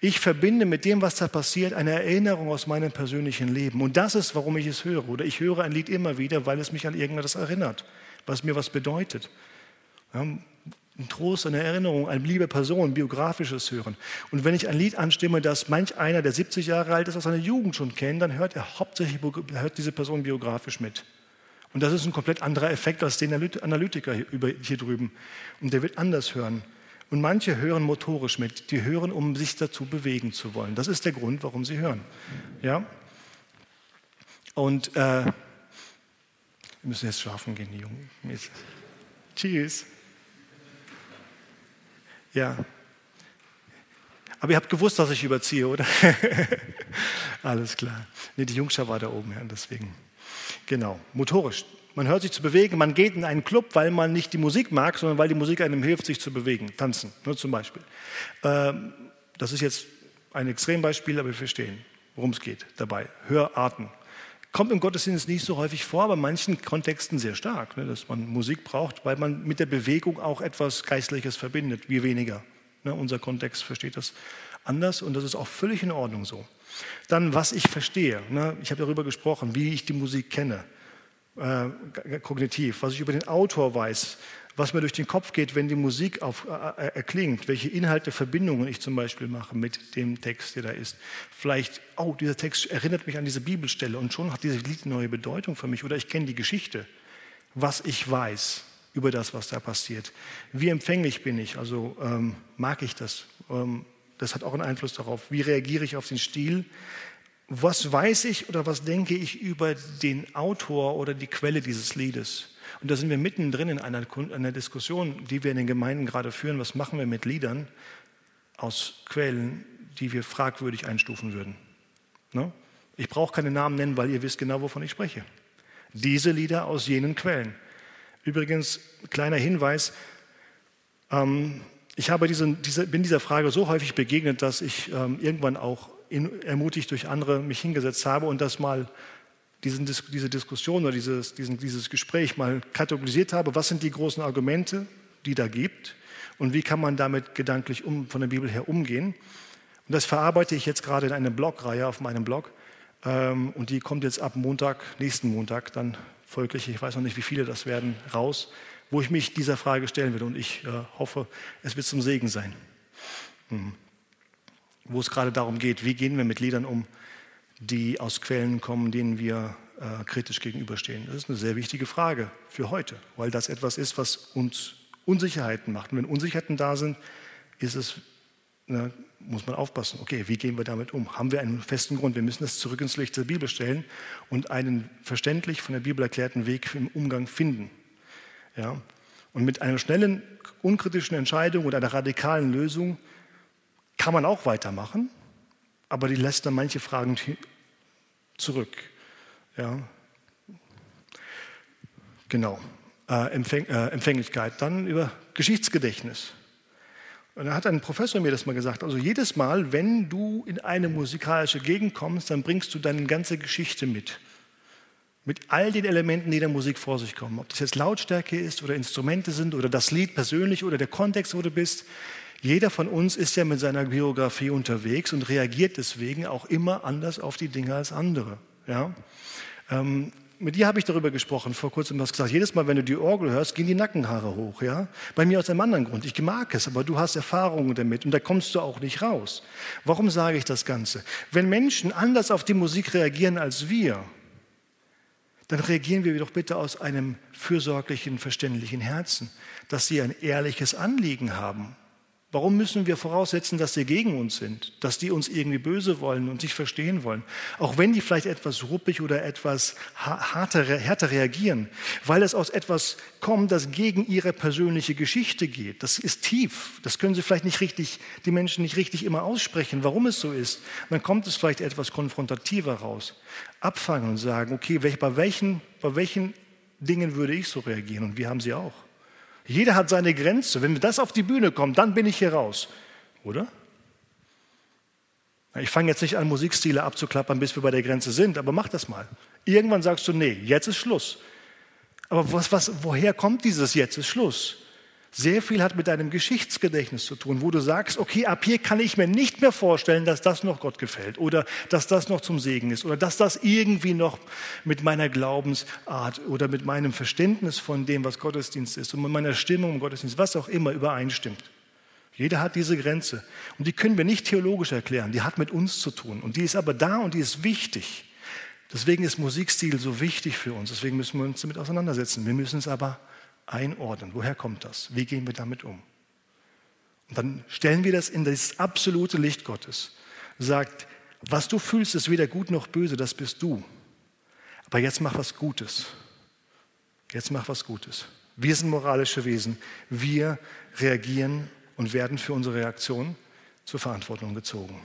Ich verbinde mit dem, was da passiert, eine Erinnerung aus meinem persönlichen Leben. Und das ist, warum ich es höre. Oder ich höre ein Lied immer wieder, weil es mich an irgendetwas erinnert, was mir was bedeutet. Ja, ein Trost, eine Erinnerung, eine liebe Person, biografisches Hören. Und wenn ich ein Lied anstimme, das manch einer, der 70 Jahre alt ist, aus seiner Jugend schon kennt, dann hört er hauptsächlich hört diese Person biografisch mit. Und das ist ein komplett anderer Effekt als den Analytiker hier drüben. Und der wird anders hören. Und manche hören motorisch mit. Die hören, um sich dazu bewegen zu wollen. Das ist der Grund, warum sie hören. Ja? Und äh, wir müssen jetzt schlafen gehen, die Jungen. Tschüss. Ja. Aber ihr habt gewusst, dass ich überziehe, oder? Alles klar. Nee, die Jungschar war da oben, ja, deswegen. Genau, motorisch. Man hört sich zu bewegen, man geht in einen Club, weil man nicht die Musik mag, sondern weil die Musik einem hilft, sich zu bewegen. Tanzen, nur ne, zum Beispiel. Ähm, das ist jetzt ein Extrembeispiel, aber wir verstehen, worum es geht dabei. Hörarten. Kommt im Gottesdienst nicht so häufig vor, aber in manchen Kontexten sehr stark, ne, dass man Musik braucht, weil man mit der Bewegung auch etwas Geistliches verbindet, wir weniger. Ne, unser Kontext versteht das anders und das ist auch völlig in Ordnung so. Dann, was ich verstehe. Ne? Ich habe darüber gesprochen, wie ich die Musik kenne, äh, kognitiv, was ich über den Autor weiß, was mir durch den Kopf geht, wenn die Musik auf, äh, äh, erklingt, welche Inhalte, Verbindungen ich zum Beispiel mache mit dem Text, der da ist. Vielleicht, oh, dieser Text erinnert mich an diese Bibelstelle und schon hat dieses Lied eine neue Bedeutung für mich oder ich kenne die Geschichte, was ich weiß über das, was da passiert. Wie empfänglich bin ich, also ähm, mag ich das? Ähm, das hat auch einen Einfluss darauf. Wie reagiere ich auf den Stil? Was weiß ich oder was denke ich über den Autor oder die Quelle dieses Liedes? Und da sind wir mittendrin in einer, einer Diskussion, die wir in den Gemeinden gerade führen. Was machen wir mit Liedern aus Quellen, die wir fragwürdig einstufen würden? Ne? Ich brauche keine Namen nennen, weil ihr wisst genau, wovon ich spreche. Diese Lieder aus jenen Quellen. Übrigens, kleiner Hinweis, ähm, ich habe diese, diese, bin dieser Frage so häufig begegnet, dass ich ähm, irgendwann auch in, ermutigt durch andere mich hingesetzt habe und das mal diesen, diese Diskussion oder dieses, diesen, dieses Gespräch mal kategorisiert habe. Was sind die großen Argumente, die da gibt und wie kann man damit gedanklich um, von der Bibel her umgehen? Und das verarbeite ich jetzt gerade in einer Blogreihe auf meinem Blog ähm, und die kommt jetzt ab Montag, nächsten Montag, dann folglich, ich weiß noch nicht, wie viele das werden, raus, wo ich mich dieser Frage stellen will und ich äh, hoffe, es wird zum Segen sein. Mhm. Wo es gerade darum geht, wie gehen wir mit Liedern um, die aus Quellen kommen, denen wir äh, kritisch gegenüberstehen. Das ist eine sehr wichtige Frage für heute, weil das etwas ist, was uns Unsicherheiten macht. Und wenn Unsicherheiten da sind, ist es, ne, muss man aufpassen. Okay, wie gehen wir damit um? Haben wir einen festen Grund? Wir müssen das zurück ins Licht der Bibel stellen und einen verständlich von der Bibel erklärten Weg im Umgang finden. Ja? Und mit einer schnellen, unkritischen Entscheidung oder einer radikalen Lösung kann man auch weitermachen, aber die lässt dann manche Fragen zurück. Ja. Genau. Äh, Empfäng äh, Empfänglichkeit. Dann über Geschichtsgedächtnis. Und da hat ein Professor mir das mal gesagt. Also jedes Mal, wenn du in eine musikalische Gegend kommst, dann bringst du deine ganze Geschichte mit. Mit all den Elementen, die der Musik vor sich kommen. Ob das jetzt Lautstärke ist oder Instrumente sind oder das Lied persönlich oder der Kontext, wo du bist. Jeder von uns ist ja mit seiner Biografie unterwegs und reagiert deswegen auch immer anders auf die Dinge als andere. Ja? Ähm, mit dir habe ich darüber gesprochen, vor kurzem hast gesagt, jedes Mal, wenn du die Orgel hörst, gehen die Nackenhaare hoch. Ja? Bei mir aus einem anderen Grund. Ich mag es, aber du hast Erfahrungen damit und da kommst du auch nicht raus. Warum sage ich das Ganze? Wenn Menschen anders auf die Musik reagieren als wir, dann reagieren wir doch bitte aus einem fürsorglichen, verständlichen Herzen, dass sie ein ehrliches Anliegen haben Warum müssen wir voraussetzen, dass sie gegen uns sind, dass die uns irgendwie böse wollen und sich verstehen wollen? Auch wenn die vielleicht etwas ruppig oder etwas härter, härter reagieren, weil es aus etwas kommt, das gegen ihre persönliche Geschichte geht. Das ist tief. Das können sie vielleicht nicht richtig, die Menschen nicht richtig immer aussprechen, warum es so ist. dann kommt es vielleicht etwas konfrontativer raus. Abfangen und sagen, okay, bei welchen, bei welchen Dingen würde ich so reagieren? Und wir haben sie auch. Jeder hat seine Grenze. Wenn das auf die Bühne kommt, dann bin ich hier raus. Oder? Ich fange jetzt nicht an, Musikstile abzuklappern, bis wir bei der Grenze sind, aber mach das mal. Irgendwann sagst du, nee, jetzt ist Schluss. Aber was, was, woher kommt dieses Jetzt ist Schluss? Sehr viel hat mit deinem Geschichtsgedächtnis zu tun, wo du sagst, okay, ab hier kann ich mir nicht mehr vorstellen, dass das noch Gott gefällt oder dass das noch zum Segen ist oder dass das irgendwie noch mit meiner Glaubensart oder mit meinem Verständnis von dem, was Gottesdienst ist und mit meiner Stimmung im Gottesdienst, was auch immer übereinstimmt. Jeder hat diese Grenze und die können wir nicht theologisch erklären, die hat mit uns zu tun und die ist aber da und die ist wichtig. Deswegen ist Musikstil so wichtig für uns, deswegen müssen wir uns damit auseinandersetzen. Wir müssen es aber einordnen. Woher kommt das? Wie gehen wir damit um? Und dann stellen wir das in das absolute Licht Gottes. Sagt, was du fühlst, ist weder gut noch böse, das bist du. Aber jetzt mach was Gutes. Jetzt mach was Gutes. Wir sind moralische Wesen. Wir reagieren und werden für unsere Reaktion zur Verantwortung gezogen.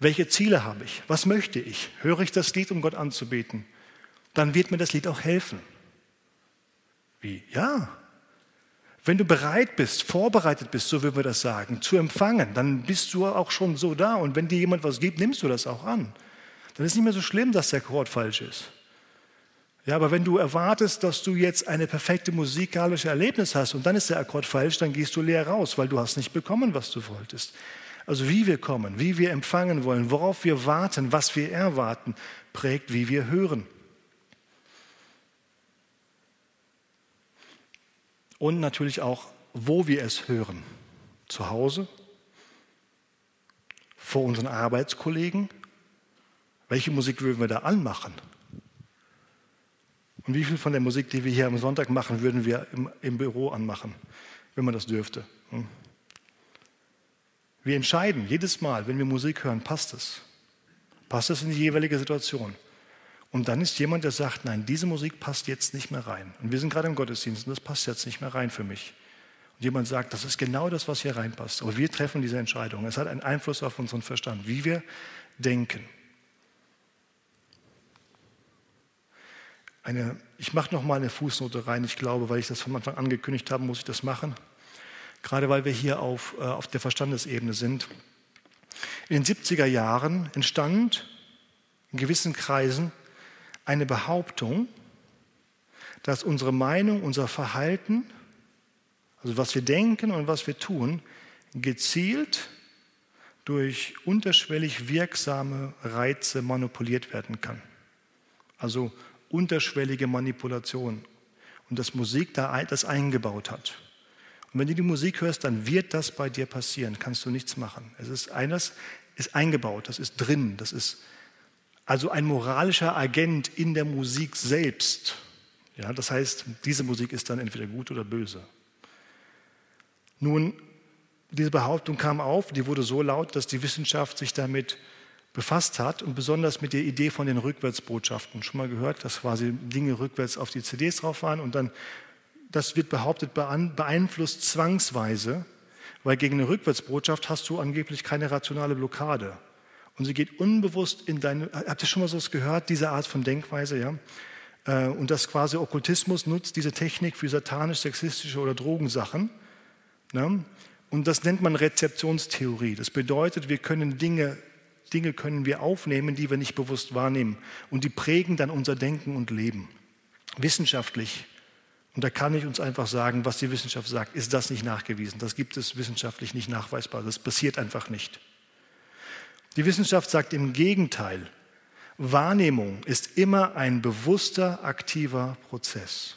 Welche Ziele habe ich? Was möchte ich? Höre ich das Lied, um Gott anzubeten? Dann wird mir das Lied auch helfen. Wie? Ja. Wenn du bereit bist, vorbereitet bist, so wie wir das sagen, zu empfangen, dann bist du auch schon so da. Und wenn dir jemand was gibt, nimmst du das auch an. Dann ist nicht mehr so schlimm, dass der Chord falsch ist. Ja, aber wenn du erwartest, dass du jetzt eine perfekte musikalische Erlebnis hast und dann ist der Akkord falsch, dann gehst du leer raus, weil du hast nicht bekommen, was du wolltest. Also wie wir kommen, wie wir empfangen wollen, worauf wir warten, was wir erwarten, prägt, wie wir hören. Und natürlich auch, wo wir es hören. Zu Hause, vor unseren Arbeitskollegen. Welche Musik würden wir da anmachen? Und wie viel von der Musik, die wir hier am Sonntag machen, würden wir im, im Büro anmachen, wenn man das dürfte? Hm? Wir entscheiden jedes Mal, wenn wir Musik hören, passt es? Passt es in die jeweilige Situation? Und dann ist jemand, der sagt, nein, diese Musik passt jetzt nicht mehr rein. Und wir sind gerade im Gottesdienst und das passt jetzt nicht mehr rein für mich. Und jemand sagt, das ist genau das, was hier reinpasst. Aber wir treffen diese Entscheidung. Es hat einen Einfluss auf unseren Verstand, wie wir denken. Eine, ich mache noch mal eine Fußnote rein. Ich glaube, weil ich das von Anfang an angekündigt habe, muss ich das machen. Gerade weil wir hier auf, äh, auf der Verstandesebene sind. In den 70er Jahren entstand in gewissen Kreisen eine Behauptung, dass unsere Meinung, unser Verhalten, also was wir denken und was wir tun, gezielt durch unterschwellig wirksame Reize manipuliert werden kann. Also unterschwellige Manipulation und dass Musik da das eingebaut hat. Und wenn du die Musik hörst, dann wird das bei dir passieren, kannst du nichts machen. Es ist eines, ist eingebaut, das ist drin, das ist also ein moralischer Agent in der Musik selbst. Ja, das heißt, diese Musik ist dann entweder gut oder böse. Nun, diese Behauptung kam auf, die wurde so laut, dass die Wissenschaft sich damit befasst hat und besonders mit der Idee von den Rückwärtsbotschaften. Schon mal gehört, dass quasi Dinge rückwärts auf die CDs drauf waren und dann, das wird behauptet, beeinflusst zwangsweise, weil gegen eine Rückwärtsbotschaft hast du angeblich keine rationale Blockade. Und sie geht unbewusst in deine, habt ihr schon mal so gehört, diese Art von Denkweise, ja? Äh, und dass quasi Okkultismus nutzt diese Technik für satanisch, sexistische oder Drogensachen. Ne? Und das nennt man Rezeptionstheorie. Das bedeutet, wir können Dinge, Dinge können wir aufnehmen, die wir nicht bewusst wahrnehmen. Und die prägen dann unser Denken und Leben. Wissenschaftlich, und da kann ich uns einfach sagen, was die Wissenschaft sagt, ist das nicht nachgewiesen. Das gibt es wissenschaftlich nicht nachweisbar. Das passiert einfach nicht. Die Wissenschaft sagt im Gegenteil, Wahrnehmung ist immer ein bewusster, aktiver Prozess.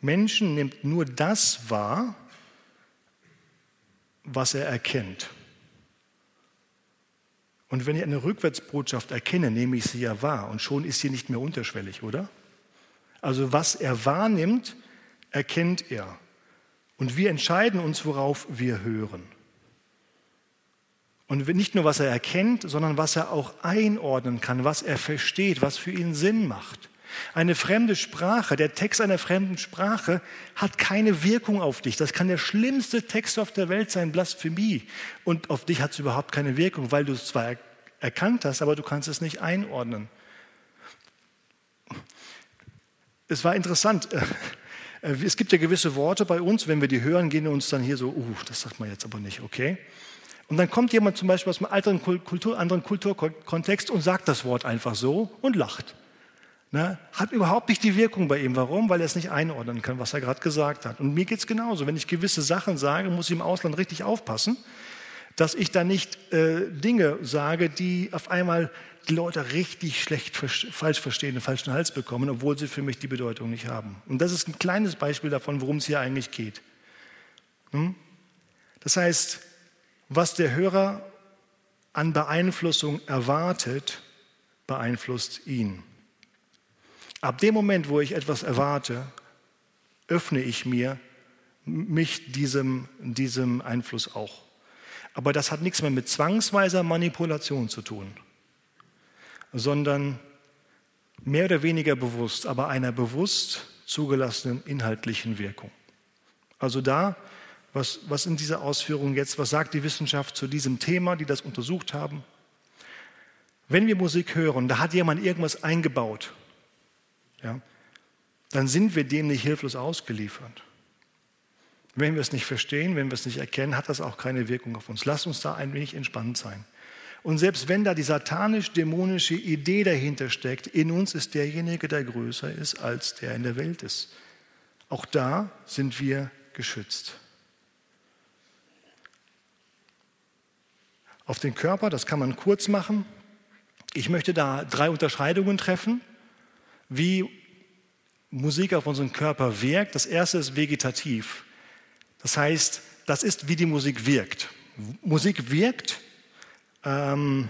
Menschen nimmt nur das wahr, was er erkennt. Und wenn ich eine Rückwärtsbotschaft erkenne, nehme ich sie ja wahr und schon ist sie nicht mehr unterschwellig, oder? Also was er wahrnimmt, erkennt er. Und wir entscheiden uns, worauf wir hören. Und nicht nur, was er erkennt, sondern was er auch einordnen kann, was er versteht, was für ihn Sinn macht. Eine fremde Sprache, der Text einer fremden Sprache hat keine Wirkung auf dich. Das kann der schlimmste Text auf der Welt sein, Blasphemie. Und auf dich hat es überhaupt keine Wirkung, weil du es zwar erkannt hast, aber du kannst es nicht einordnen. Es war interessant. Es gibt ja gewisse Worte bei uns, wenn wir die hören, gehen wir uns dann hier so, uh, das sagt man jetzt aber nicht, okay? Und dann kommt jemand zum Beispiel aus einem anderen, Kultur, anderen Kulturkontext und sagt das Wort einfach so und lacht. Ne? Hat überhaupt nicht die Wirkung bei ihm. Warum? Weil er es nicht einordnen kann, was er gerade gesagt hat. Und mir geht es genauso. Wenn ich gewisse Sachen sage, muss ich im Ausland richtig aufpassen, dass ich da nicht äh, Dinge sage, die auf einmal die Leute richtig schlecht falsch verstehen, einen falschen Hals bekommen, obwohl sie für mich die Bedeutung nicht haben. Und das ist ein kleines Beispiel davon, worum es hier eigentlich geht. Hm? Das heißt, was der Hörer an Beeinflussung erwartet, beeinflusst ihn. Ab dem Moment, wo ich etwas erwarte, öffne ich mir mich diesem, diesem Einfluss auch. Aber das hat nichts mehr mit zwangsweiser Manipulation zu tun, sondern mehr oder weniger bewusst, aber einer bewusst zugelassenen inhaltlichen Wirkung. Also da, was, was in dieser Ausführung jetzt, was sagt die Wissenschaft zu diesem Thema, die das untersucht haben? Wenn wir Musik hören, da hat jemand irgendwas eingebaut, ja, dann sind wir dem nicht hilflos ausgeliefert. Wenn wir es nicht verstehen, wenn wir es nicht erkennen, hat das auch keine Wirkung auf uns. Lass uns da ein wenig entspannt sein. Und selbst wenn da die satanisch-dämonische Idee dahinter steckt, in uns ist derjenige, der größer ist, als der in der Welt ist. Auch da sind wir geschützt. Auf den Körper, das kann man kurz machen. Ich möchte da drei Unterscheidungen treffen, wie Musik auf unseren Körper wirkt. Das erste ist vegetativ. Das heißt, das ist, wie die Musik wirkt. Musik wirkt ähm,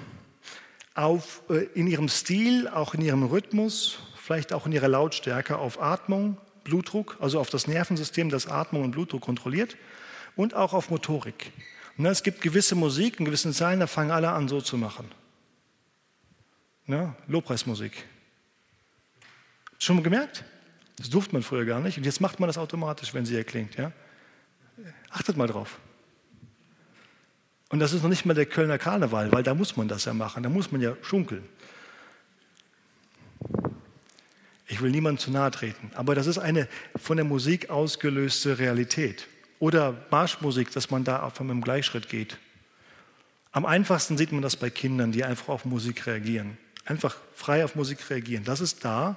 auf, äh, in ihrem Stil, auch in ihrem Rhythmus, vielleicht auch in ihrer Lautstärke auf Atmung, Blutdruck, also auf das Nervensystem, das Atmung und Blutdruck kontrolliert und auch auf Motorik. Und es gibt gewisse Musik in gewissen Zeilen, da fangen alle an, so zu machen. Ne? Lobpreismusik. Schon mal gemerkt? Das durfte man früher gar nicht und jetzt macht man das automatisch, wenn sie erklingt. Ja? Achtet mal drauf. Und das ist noch nicht mal der Kölner Karneval, weil da muss man das ja machen, da muss man ja schunkeln. Ich will niemandem zu nahe treten, aber das ist eine von der Musik ausgelöste Realität. Oder Marschmusik, dass man da auf einem Gleichschritt geht. Am einfachsten sieht man das bei Kindern, die einfach auf Musik reagieren. Einfach frei auf Musik reagieren. Das ist da.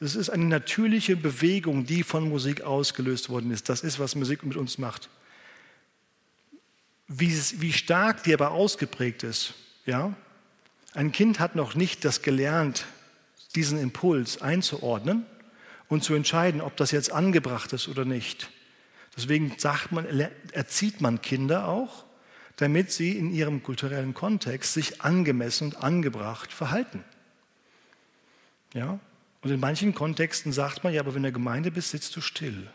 Das ist eine natürliche Bewegung, die von Musik ausgelöst worden ist. Das ist, was Musik mit uns macht. Wie, wie stark die aber ausgeprägt ist. Ja? Ein Kind hat noch nicht das gelernt, diesen Impuls einzuordnen und zu entscheiden, ob das jetzt angebracht ist oder nicht. Deswegen sagt man, erzieht man Kinder auch, damit sie in ihrem kulturellen Kontext sich angemessen und angebracht verhalten. Ja? Und in manchen Kontexten sagt man, ja, aber wenn du in der Gemeinde bist, sitzt du still.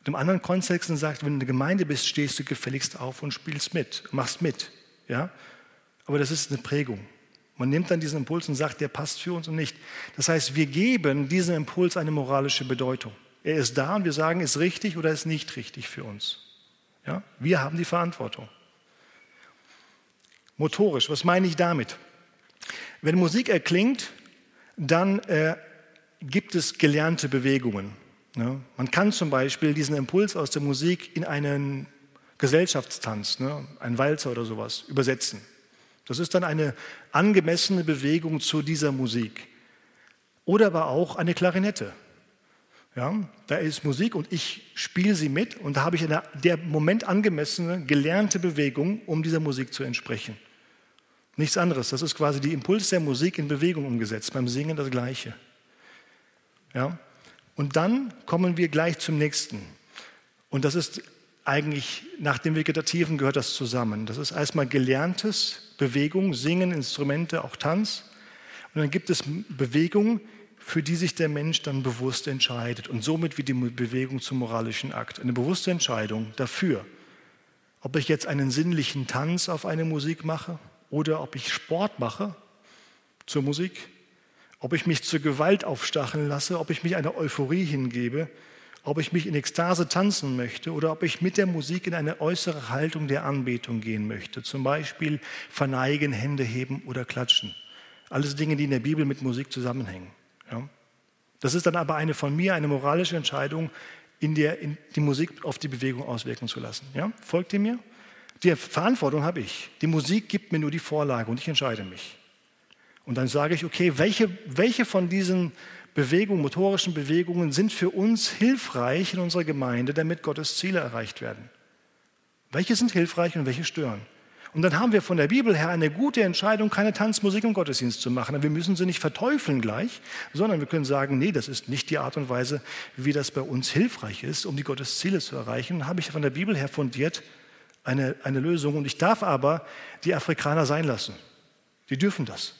Und in anderen Kontexten sagt, wenn du in der Gemeinde bist, stehst du gefälligst auf und spielst mit, machst mit. Ja? Aber das ist eine Prägung. Man nimmt dann diesen Impuls und sagt, der passt für uns und nicht. Das heißt, wir geben diesem Impuls eine moralische Bedeutung. Er ist da und wir sagen, ist richtig oder ist nicht richtig für uns. Ja? Wir haben die Verantwortung. Motorisch, was meine ich damit? Wenn Musik erklingt, dann äh, gibt es gelernte Bewegungen. Ne? Man kann zum Beispiel diesen Impuls aus der Musik in einen Gesellschaftstanz, ne, einen Walzer oder sowas, übersetzen. Das ist dann eine angemessene Bewegung zu dieser Musik. Oder aber auch eine Klarinette. Ja, da ist Musik und ich spiele sie mit und da habe ich eine der Moment angemessene, gelernte Bewegung, um dieser Musik zu entsprechen. Nichts anderes. Das ist quasi die Impuls der Musik in Bewegung umgesetzt. Beim Singen das Gleiche. Ja? Und dann kommen wir gleich zum nächsten. Und das ist eigentlich nach dem Vegetativen gehört das zusammen. Das ist erstmal gelerntes Bewegung, Singen, Instrumente, auch Tanz. Und dann gibt es Bewegung, für die sich der Mensch dann bewusst entscheidet und somit wie die Bewegung zum moralischen Akt. Eine bewusste Entscheidung dafür, ob ich jetzt einen sinnlichen Tanz auf eine Musik mache oder ob ich Sport mache zur Musik, ob ich mich zur Gewalt aufstacheln lasse, ob ich mich einer Euphorie hingebe, ob ich mich in Ekstase tanzen möchte oder ob ich mit der Musik in eine äußere Haltung der Anbetung gehen möchte. Zum Beispiel verneigen, Hände heben oder klatschen. Alles Dinge, die in der Bibel mit Musik zusammenhängen. Ja? Das ist dann aber eine von mir, eine moralische Entscheidung, in der in die Musik auf die Bewegung auswirken zu lassen. Ja? Folgt ihr mir? Die Verantwortung habe ich. Die Musik gibt mir nur die Vorlage und ich entscheide mich. Und dann sage ich, okay, welche, welche von diesen Bewegungen, motorischen Bewegungen sind für uns hilfreich in unserer Gemeinde, damit Gottes Ziele erreicht werden? Welche sind hilfreich und welche stören? Und dann haben wir von der Bibel her eine gute Entscheidung, keine Tanzmusik im Gottesdienst zu machen. Wir müssen sie nicht verteufeln gleich, sondern wir können sagen, nee, das ist nicht die Art und Weise, wie das bei uns hilfreich ist, um die Gottesziele zu erreichen. Dann habe ich von der Bibel her fundiert eine, eine Lösung. Und ich darf aber die Afrikaner sein lassen. Die dürfen das.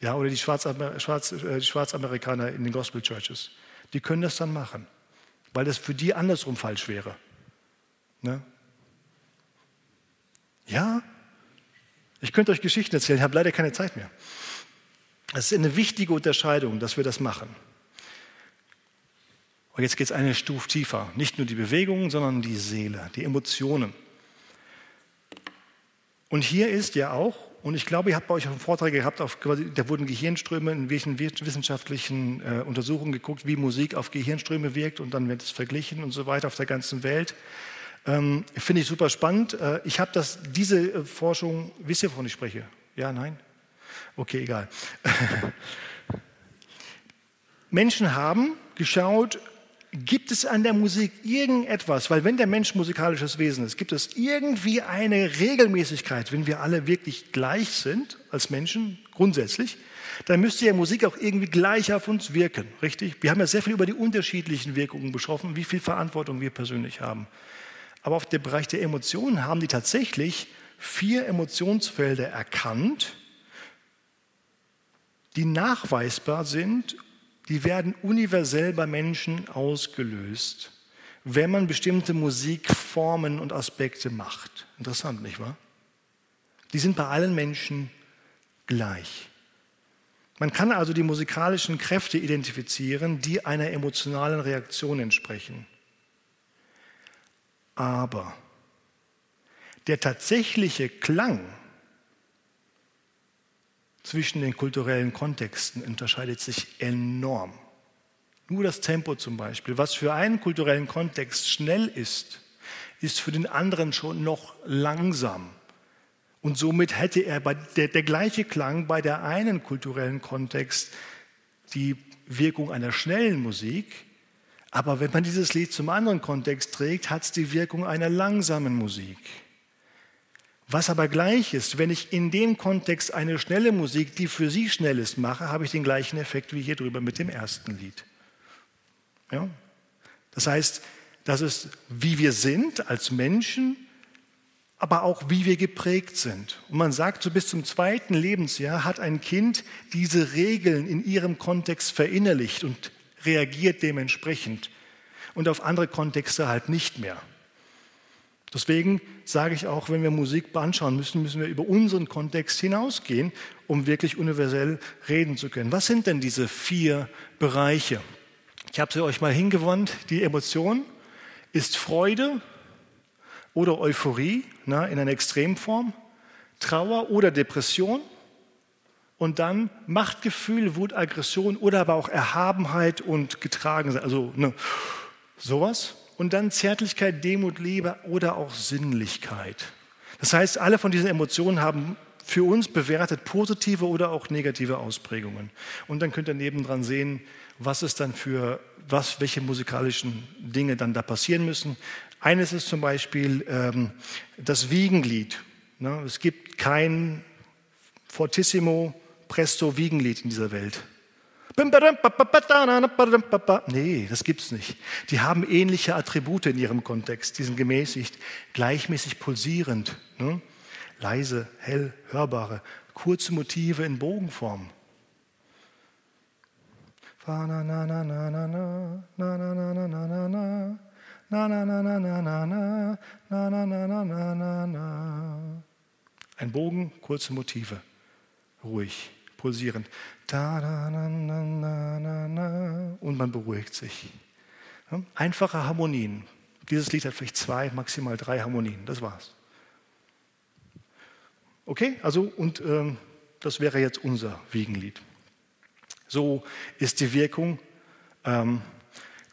Ja, oder die, Schwarzamer, Schwarz, äh, die Schwarzamerikaner in den Gospel Churches. Die können das dann machen, weil das für die andersrum falsch wäre. Ne? Ja, ich könnte euch Geschichten erzählen, ich habe leider keine Zeit mehr. Es ist eine wichtige Unterscheidung, dass wir das machen. Und jetzt geht es eine Stufe tiefer. Nicht nur die Bewegungen, sondern die Seele, die Emotionen. Und hier ist ja auch, und ich glaube, ihr habt bei euch auch Vortrag gehabt, auf, da wurden Gehirnströme in welchen wissenschaftlichen äh, Untersuchungen geguckt, wie Musik auf Gehirnströme wirkt und dann wird es verglichen und so weiter auf der ganzen Welt. Ähm, Finde ich super spannend. Äh, ich habe das, diese äh, Forschung, wisst ihr, wovon ich spreche? Ja, nein? Okay, egal. Menschen haben geschaut, gibt es an der Musik irgendetwas, weil wenn der Mensch musikalisches Wesen ist, gibt es irgendwie eine Regelmäßigkeit, wenn wir alle wirklich gleich sind als Menschen, grundsätzlich, dann müsste ja Musik auch irgendwie gleich auf uns wirken, richtig? Wir haben ja sehr viel über die unterschiedlichen Wirkungen besprochen, wie viel Verantwortung wir persönlich haben. Aber auf dem Bereich der Emotionen haben die tatsächlich vier Emotionsfelder erkannt, die nachweisbar sind, die werden universell bei Menschen ausgelöst, wenn man bestimmte Musikformen und Aspekte macht. Interessant, nicht wahr? Die sind bei allen Menschen gleich. Man kann also die musikalischen Kräfte identifizieren, die einer emotionalen Reaktion entsprechen. Aber der tatsächliche Klang zwischen den kulturellen Kontexten unterscheidet sich enorm. Nur das Tempo zum Beispiel, was für einen kulturellen Kontext schnell ist, ist für den anderen schon noch langsam. Und somit hätte er bei der, der gleiche Klang bei der einen kulturellen Kontext die Wirkung einer schnellen Musik, aber wenn man dieses Lied zum anderen Kontext trägt, hat es die Wirkung einer langsamen Musik. Was aber gleich ist, wenn ich in dem Kontext eine schnelle Musik, die für Sie schnell ist, mache, habe ich den gleichen Effekt wie hier drüber mit dem ersten Lied. Ja? Das heißt, das ist, wie wir sind als Menschen, aber auch wie wir geprägt sind. Und man sagt, so bis zum zweiten Lebensjahr hat ein Kind diese Regeln in ihrem Kontext verinnerlicht und reagiert dementsprechend und auf andere Kontexte halt nicht mehr. Deswegen sage ich auch, wenn wir Musik anschauen müssen, müssen wir über unseren Kontext hinausgehen, um wirklich universell reden zu können. Was sind denn diese vier Bereiche? Ich habe sie euch mal hingewandt. Die Emotion ist Freude oder Euphorie na, in einer Extremform, Trauer oder Depression, und dann Machtgefühl, Wut, Aggression oder aber auch Erhabenheit und Getragensein, also ne, sowas. Und dann Zärtlichkeit, Demut, Liebe oder auch Sinnlichkeit. Das heißt, alle von diesen Emotionen haben für uns bewertet positive oder auch negative Ausprägungen. Und dann könnt ihr nebendran sehen, was es dann für, was, welche musikalischen Dinge dann da passieren müssen. Eines ist zum Beispiel ähm, das Wiegenlied. Ne? Es gibt kein Fortissimo, Presto Wiegenlied in dieser Welt. Nee, das gibt's nicht. Die haben ähnliche Attribute in ihrem Kontext. Die sind gemäßigt, gleichmäßig pulsierend, ne? leise, hell, hörbare, kurze Motive in Bogenform. Ein Bogen, kurze Motive ruhig, pulsierend. Und man beruhigt sich. Einfache Harmonien. Dieses Lied hat vielleicht zwei, maximal drei Harmonien. Das war's. Okay, also und ähm, das wäre jetzt unser Wiegenlied. So ist die Wirkung. Ähm,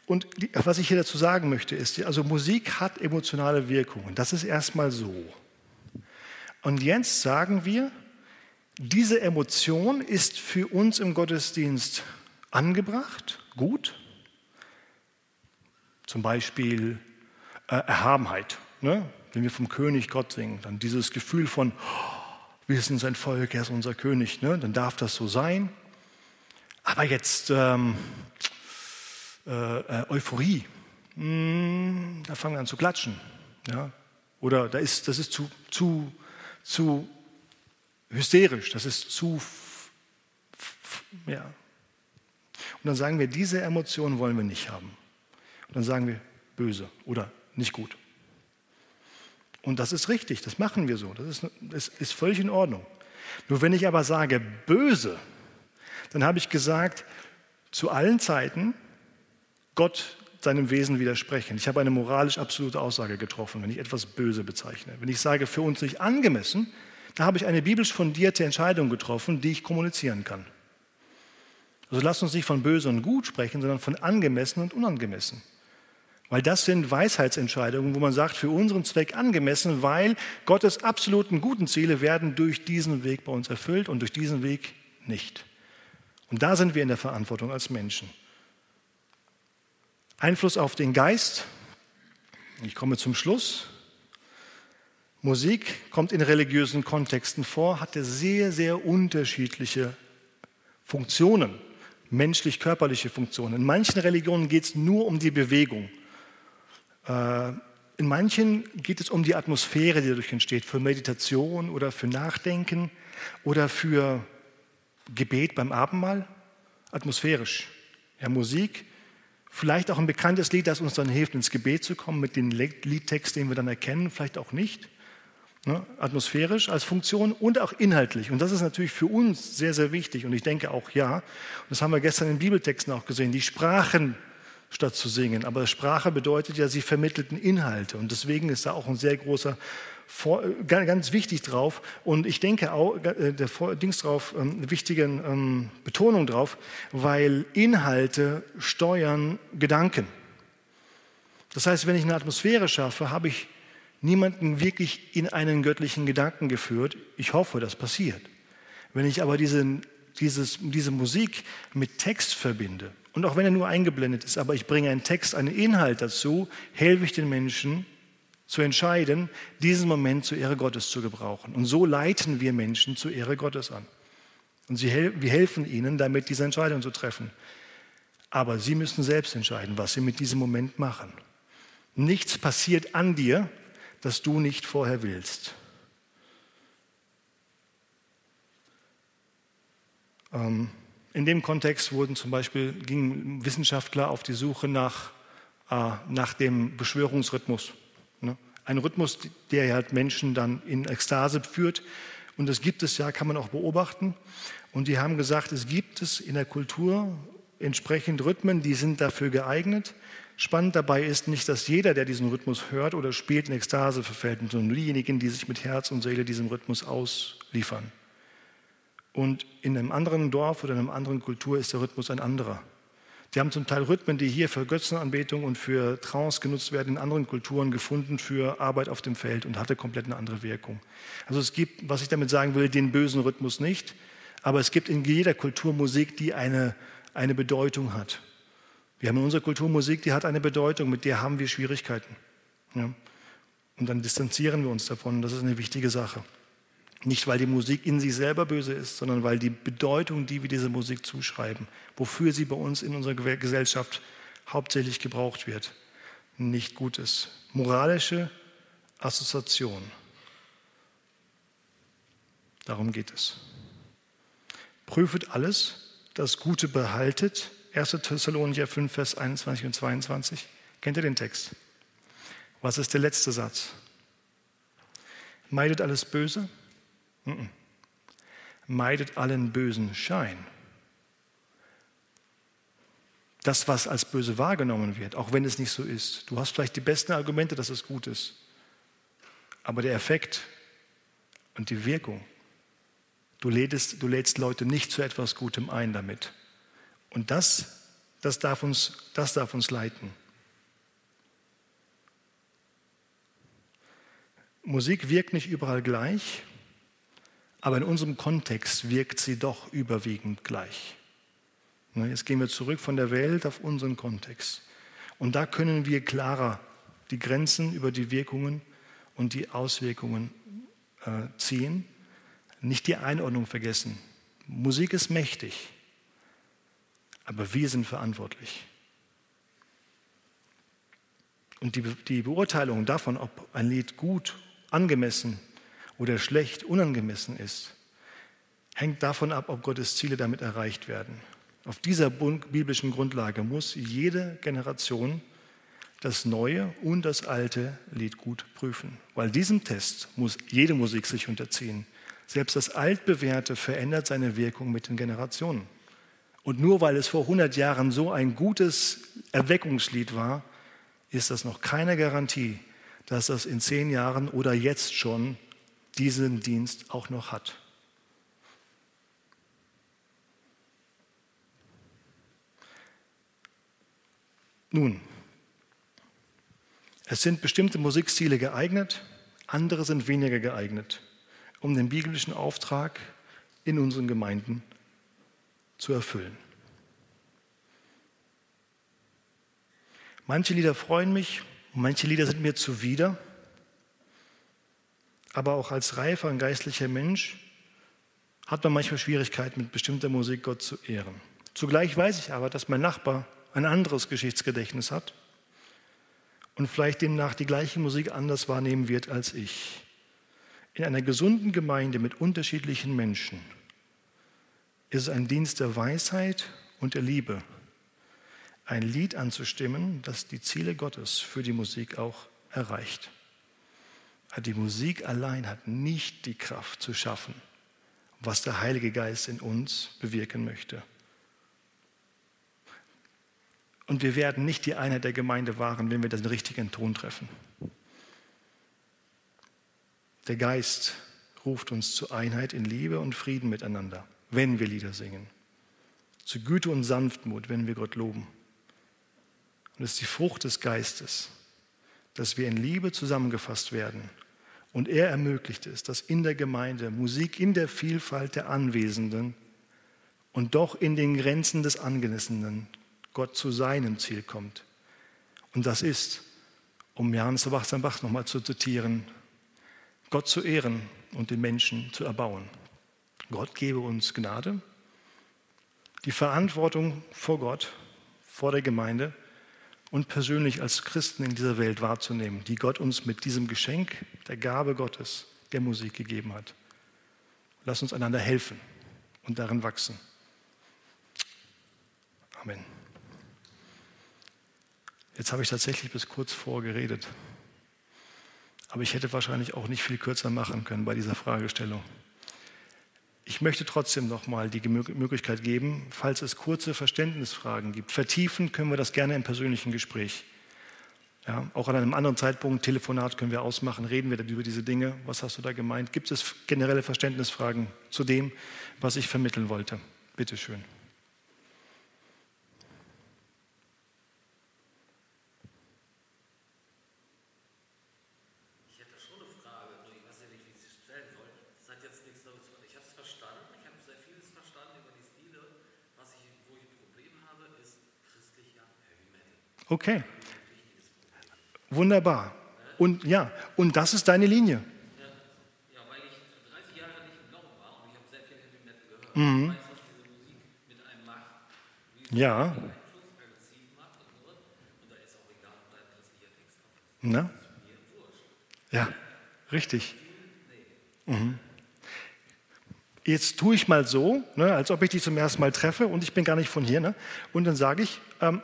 und die, was ich hier dazu sagen möchte, ist, also Musik hat emotionale Wirkungen. Das ist erstmal so. Und jetzt sagen wir, diese Emotion ist für uns im Gottesdienst angebracht, gut. Zum Beispiel äh, Erhabenheit. Ne? Wenn wir vom König Gott singen, dann dieses Gefühl von, oh, wir sind sein Volk, er ist unser König, ne? dann darf das so sein. Aber jetzt ähm, äh, äh Euphorie, hm, da fangen wir an zu klatschen. Ja? Oder da ist, das ist zu, zu, zu hysterisch, das ist zu, ja. Und dann sagen wir, diese Emotionen wollen wir nicht haben. Und dann sagen wir böse oder nicht gut. Und das ist richtig, das machen wir so, das ist, das ist völlig in Ordnung. Nur wenn ich aber sage böse, dann habe ich gesagt, zu allen Zeiten Gott seinem Wesen widersprechen. Ich habe eine moralisch absolute Aussage getroffen, wenn ich etwas böse bezeichne. Wenn ich sage, für uns nicht angemessen, da habe ich eine biblisch fundierte Entscheidung getroffen, die ich kommunizieren kann. Also lasst uns nicht von böse und gut sprechen, sondern von angemessen und unangemessen. Weil das sind Weisheitsentscheidungen, wo man sagt, für unseren Zweck angemessen, weil Gottes absoluten guten Ziele werden durch diesen Weg bei uns erfüllt und durch diesen Weg nicht. Und da sind wir in der Verantwortung als Menschen. Einfluss auf den Geist. Ich komme zum Schluss. Musik kommt in religiösen Kontexten vor, hat sehr, sehr unterschiedliche Funktionen, menschlich-körperliche Funktionen. In manchen Religionen geht es nur um die Bewegung. Äh, in manchen geht es um die Atmosphäre, die dadurch entsteht, für Meditation oder für Nachdenken oder für Gebet beim Abendmahl. Atmosphärisch. Ja, Musik, vielleicht auch ein bekanntes Lied, das uns dann hilft, ins Gebet zu kommen mit dem Liedtext, den wir dann erkennen, vielleicht auch nicht. Ne, atmosphärisch als Funktion und auch inhaltlich. Und das ist natürlich für uns sehr, sehr wichtig. Und ich denke auch ja, das haben wir gestern in Bibeltexten auch gesehen, die Sprachen statt zu singen. Aber Sprache bedeutet ja, sie vermittelten Inhalte. Und deswegen ist da auch ein sehr großer, ganz wichtig drauf. Und ich denke auch, äh, der Dings drauf, ähm, wichtigen ähm, Betonung drauf, weil Inhalte steuern Gedanken. Das heißt, wenn ich eine Atmosphäre schaffe, habe ich niemanden wirklich in einen göttlichen Gedanken geführt. Ich hoffe, das passiert. Wenn ich aber diesen, dieses, diese Musik mit Text verbinde, und auch wenn er nur eingeblendet ist, aber ich bringe einen Text, einen Inhalt dazu, helfe ich den Menschen zu entscheiden, diesen Moment zur Ehre Gottes zu gebrauchen. Und so leiten wir Menschen zur Ehre Gottes an. Und sie, wir helfen ihnen damit, diese Entscheidung zu treffen. Aber sie müssen selbst entscheiden, was sie mit diesem Moment machen. Nichts passiert an dir, das du nicht vorher willst. Ähm, in dem Kontext wurden zum Beispiel, gingen Wissenschaftler auf die Suche nach, äh, nach dem Beschwörungsrhythmus. Ne? Ein Rhythmus, der halt Menschen dann in Ekstase führt. Und das gibt es ja, kann man auch beobachten. Und die haben gesagt, es gibt es in der Kultur entsprechend Rhythmen, die sind dafür geeignet. Spannend dabei ist nicht, dass jeder, der diesen Rhythmus hört oder spielt, in Ekstase verfällt, sondern nur diejenigen, die sich mit Herz und Seele diesem Rhythmus ausliefern. Und in einem anderen Dorf oder in einer anderen Kultur ist der Rhythmus ein anderer. Die haben zum Teil Rhythmen, die hier für Götzenanbetung und für Trance genutzt werden, in anderen Kulturen gefunden für Arbeit auf dem Feld und hatte komplett eine andere Wirkung. Also es gibt, was ich damit sagen will, den bösen Rhythmus nicht, aber es gibt in jeder Kultur Musik, die eine, eine Bedeutung hat. Wir haben in unserer Kultur Musik, die hat eine Bedeutung, mit der haben wir Schwierigkeiten. Ja. Und dann distanzieren wir uns davon. Das ist eine wichtige Sache. Nicht, weil die Musik in sich selber böse ist, sondern weil die Bedeutung, die wir dieser Musik zuschreiben, wofür sie bei uns in unserer Gesellschaft hauptsächlich gebraucht wird, nicht gut ist. Moralische Assoziation. Darum geht es. Prüfet alles, das Gute behaltet. 1. Thessalonicher 5, Vers 21 und 22. Kennt ihr den Text? Was ist der letzte Satz? Meidet alles Böse Meidet allen bösen Schein. Das, was als böse wahrgenommen wird, auch wenn es nicht so ist. Du hast vielleicht die besten Argumente, dass es gut ist. Aber der Effekt und die Wirkung, du lädst, du lädst Leute nicht zu etwas Gutem ein damit. Und das, das, darf uns, das darf uns leiten. Musik wirkt nicht überall gleich. Aber in unserem Kontext wirkt sie doch überwiegend gleich. Ne, jetzt gehen wir zurück von der Welt auf unseren Kontext. Und da können wir klarer die Grenzen über die Wirkungen und die Auswirkungen äh, ziehen. Nicht die Einordnung vergessen. Musik ist mächtig, aber wir sind verantwortlich. Und die, die Beurteilung davon, ob ein Lied gut, angemessen oder schlecht, unangemessen ist, hängt davon ab, ob Gottes Ziele damit erreicht werden. Auf dieser biblischen Grundlage muss jede Generation das neue und das alte Lied gut prüfen. Weil diesem Test muss jede Musik sich unterziehen. Selbst das altbewährte verändert seine Wirkung mit den Generationen. Und nur weil es vor 100 Jahren so ein gutes Erweckungslied war, ist das noch keine Garantie, dass das in zehn Jahren oder jetzt schon diesen Dienst auch noch hat. Nun, es sind bestimmte Musikstile geeignet, andere sind weniger geeignet, um den biblischen Auftrag in unseren Gemeinden zu erfüllen. Manche Lieder freuen mich, manche Lieder sind mir zuwider. Aber auch als reifer und geistlicher Mensch hat man manchmal Schwierigkeiten, mit bestimmter Musik Gott zu ehren. Zugleich weiß ich aber, dass mein Nachbar ein anderes Geschichtsgedächtnis hat und vielleicht demnach die gleiche Musik anders wahrnehmen wird als ich. In einer gesunden Gemeinde mit unterschiedlichen Menschen ist es ein Dienst der Weisheit und der Liebe, ein Lied anzustimmen, das die Ziele Gottes für die Musik auch erreicht. Die Musik allein hat nicht die Kraft zu schaffen, was der Heilige Geist in uns bewirken möchte. Und wir werden nicht die Einheit der Gemeinde wahren, wenn wir den richtigen Ton treffen. Der Geist ruft uns zur Einheit in Liebe und Frieden miteinander, wenn wir Lieder singen. Zu Güte und Sanftmut, wenn wir Gott loben. Und es ist die Frucht des Geistes, dass wir in Liebe zusammengefasst werden. Und er ermöglicht es, dass in der Gemeinde Musik in der Vielfalt der Anwesenden und doch in den Grenzen des Angemessenen Gott zu seinem Ziel kommt. Und das ist, um Jan Sebastian Bach nochmal zu zitieren, Gott zu ehren und den Menschen zu erbauen. Gott gebe uns Gnade, die Verantwortung vor Gott, vor der Gemeinde und persönlich als Christen in dieser Welt wahrzunehmen, die Gott uns mit diesem Geschenk der Gabe Gottes, der Musik gegeben hat. Lass uns einander helfen und darin wachsen. Amen. Jetzt habe ich tatsächlich bis kurz vor geredet. Aber ich hätte wahrscheinlich auch nicht viel kürzer machen können bei dieser Fragestellung. Ich möchte trotzdem noch mal die Möglichkeit geben, falls es kurze Verständnisfragen gibt. Vertiefen können wir das gerne im persönlichen Gespräch. Ja, auch an einem anderen Zeitpunkt, Telefonat können wir ausmachen, reden wir über diese Dinge. Was hast du da gemeint? Gibt es generelle Verständnisfragen zu dem, was ich vermitteln wollte? Bitte schön. Okay. Wunderbar. Und ja, und das ist deine Linie. Ja, weil ich 30 Jahre nicht im Glauben war und ich habe sehr viel Heavy Metal gehört. Mhm. Ich weiß, was diese Musik mit einem macht. Ja. Na? Ja, richtig. Mhm. Jetzt tue ich mal so, ne, als ob ich dich zum ersten Mal treffe und ich bin gar nicht von hier. Ne? Und dann sage ich, ähm,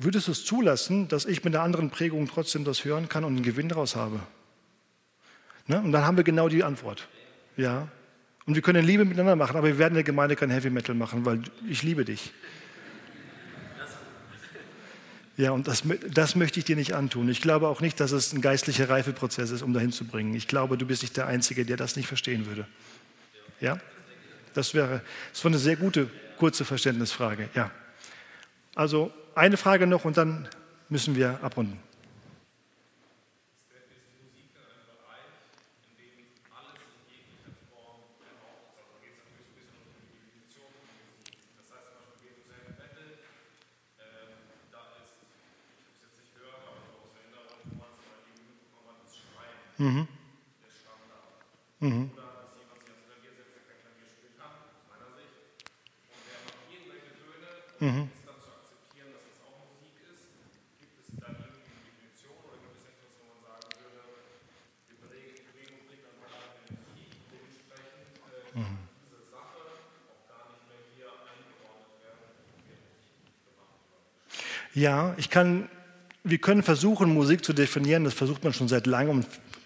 würdest du es zulassen, dass ich mit einer anderen Prägung trotzdem das hören kann und einen Gewinn daraus habe? Ne? Und dann haben wir genau die Antwort. Ja. Und wir können Liebe miteinander machen, aber wir werden in der Gemeinde kein Heavy Metal machen, weil ich liebe dich. Ja, und das, das möchte ich dir nicht antun. Ich glaube auch nicht, dass es ein geistlicher Reifeprozess ist, um dahin zu bringen. Ich glaube, du bist nicht der Einzige, der das nicht verstehen würde. Ja? Das wäre, das war eine sehr gute, kurze Verständnisfrage. Ja. Also, eine Frage noch und dann müssen wir abrunden. Mhm. Mhm. Mhm. Ja, ich kann, wir können versuchen, Musik zu definieren, das versucht man schon seit langem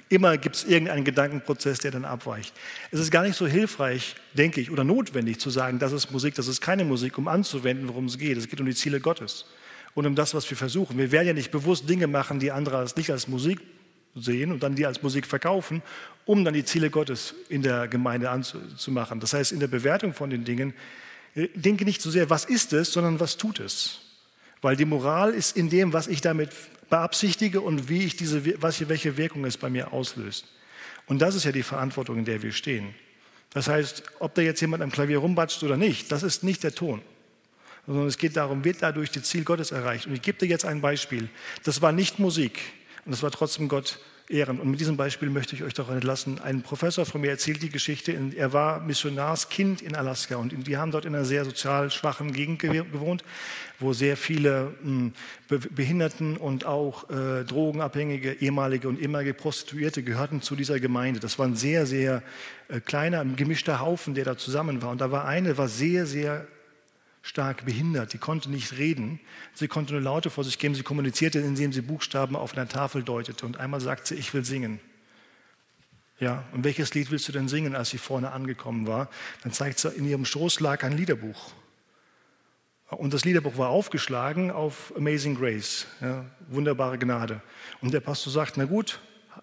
immer gibt es irgendeinen Gedankenprozess, der dann abweicht. Es ist gar nicht so hilfreich, denke ich, oder notwendig zu sagen, das ist Musik, das ist keine Musik, um anzuwenden, worum es geht. Es geht um die Ziele Gottes und um das, was wir versuchen. Wir werden ja nicht bewusst Dinge machen, die andere als nicht als Musik sehen und dann die als Musik verkaufen, um dann die Ziele Gottes in der Gemeinde anzumachen. Das heißt, in der Bewertung von den Dingen, äh, denke nicht so sehr, was ist es, sondern was tut es. Weil die Moral ist in dem, was ich damit beabsichtige und wie ich diese, was, welche Wirkung es bei mir auslöst. Und das ist ja die Verantwortung, in der wir stehen. Das heißt, ob da jetzt jemand am Klavier rumbatscht oder nicht, das ist nicht der Ton. sondern es geht darum, wird dadurch das Ziel Gottes erreicht. Und ich gebe dir jetzt ein Beispiel. Das war nicht Musik und das war trotzdem Gott ehren. Und mit diesem Beispiel möchte ich euch doch entlassen. Ein Professor von mir erzählt die Geschichte. Er war Missionarskind in Alaska und die haben dort in einer sehr sozial schwachen Gegend gewohnt, wo sehr viele hm, Behinderten und auch äh, Drogenabhängige, ehemalige und ehemalige Prostituierte gehörten zu dieser Gemeinde. Das war ein sehr, sehr äh, kleiner, gemischter Haufen, der da zusammen war. Und da war eine, war sehr, sehr stark behindert. Die konnte nicht reden. Sie konnte nur Laute vor sich geben. Sie kommunizierte, indem sie Buchstaben auf einer Tafel deutete. Und einmal sagte sie, ich will singen. Ja, und welches Lied willst du denn singen, als sie vorne angekommen war? Dann zeigt sie, in ihrem Schoß lag ein Liederbuch. Und das Liederbuch war aufgeschlagen auf Amazing Grace, ja, wunderbare Gnade. Und der Pastor sagt, na gut,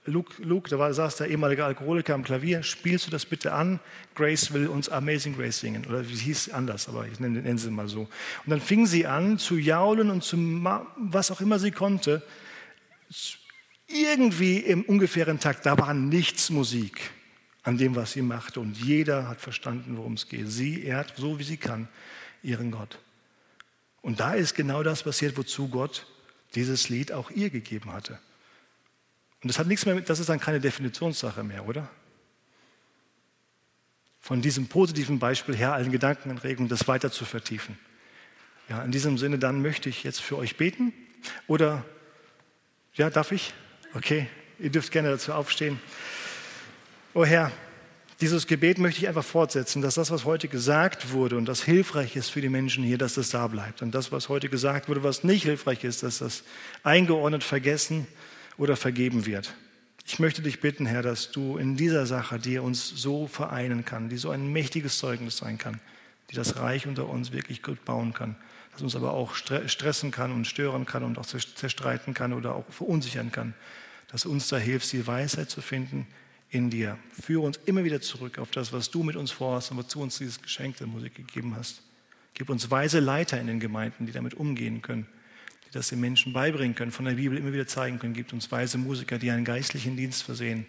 Luke, Luke, da war, saß der ehemalige Alkoholiker am Klavier, spielst du das bitte an? Grace will uns Amazing Grace singen. Oder wie hieß anders, aber ich nenne, nenne sie mal so. Und dann fing sie an zu jaulen und zu was auch immer sie konnte. Irgendwie im ungefähren Takt, da war nichts Musik an dem, was sie machte. Und jeder hat verstanden, worum es geht. Sie ehrt, so wie sie kann, ihren Gott. Und da ist genau das passiert, wozu Gott dieses Lied auch ihr gegeben hatte. Und das hat nichts mehr mit, das ist dann keine Definitionssache mehr, oder? Von diesem positiven Beispiel her allen Gedankenanregungen, das weiter zu vertiefen. Ja, in diesem Sinne, dann möchte ich jetzt für euch beten. Oder, ja, darf ich? Okay, ihr dürft gerne dazu aufstehen. Oh Herr, dieses Gebet möchte ich einfach fortsetzen, dass das, was heute gesagt wurde und das hilfreich ist für die Menschen hier, dass das da bleibt. Und das, was heute gesagt wurde, was nicht hilfreich ist, dass das eingeordnet vergessen oder vergeben wird. Ich möchte dich bitten, Herr, dass du in dieser Sache, die uns so vereinen kann, die so ein mächtiges Zeugnis sein kann, die das Reich unter uns wirklich gut bauen kann, das uns aber auch stressen kann und stören kann und auch zerstreiten kann oder auch verunsichern kann, dass uns da hilfst, die Weisheit zu finden in dir. Führe uns immer wieder zurück auf das, was du mit uns vorhast und wozu uns dieses Geschenk der Musik gegeben hast. Gib uns weise Leiter in den Gemeinden, die damit umgehen können das den Menschen beibringen können, von der Bibel immer wieder zeigen können. Gibt uns weise Musiker, die einen geistlichen Dienst versehen.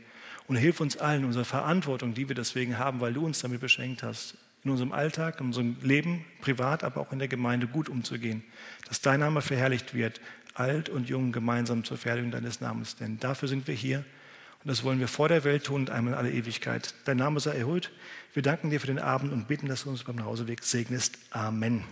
Und hilf uns allen in unserer Verantwortung, die wir deswegen haben, weil du uns damit beschenkt hast, in unserem Alltag, in unserem Leben, privat, aber auch in der Gemeinde gut umzugehen. Dass dein Name verherrlicht wird, alt und jung gemeinsam zur Verherrlichung deines Namens. Denn dafür sind wir hier und das wollen wir vor der Welt tun und einmal in alle Ewigkeit. Dein Name sei erhöht. Wir danken dir für den Abend und bitten, dass du uns beim Hauseweg segnest. Amen.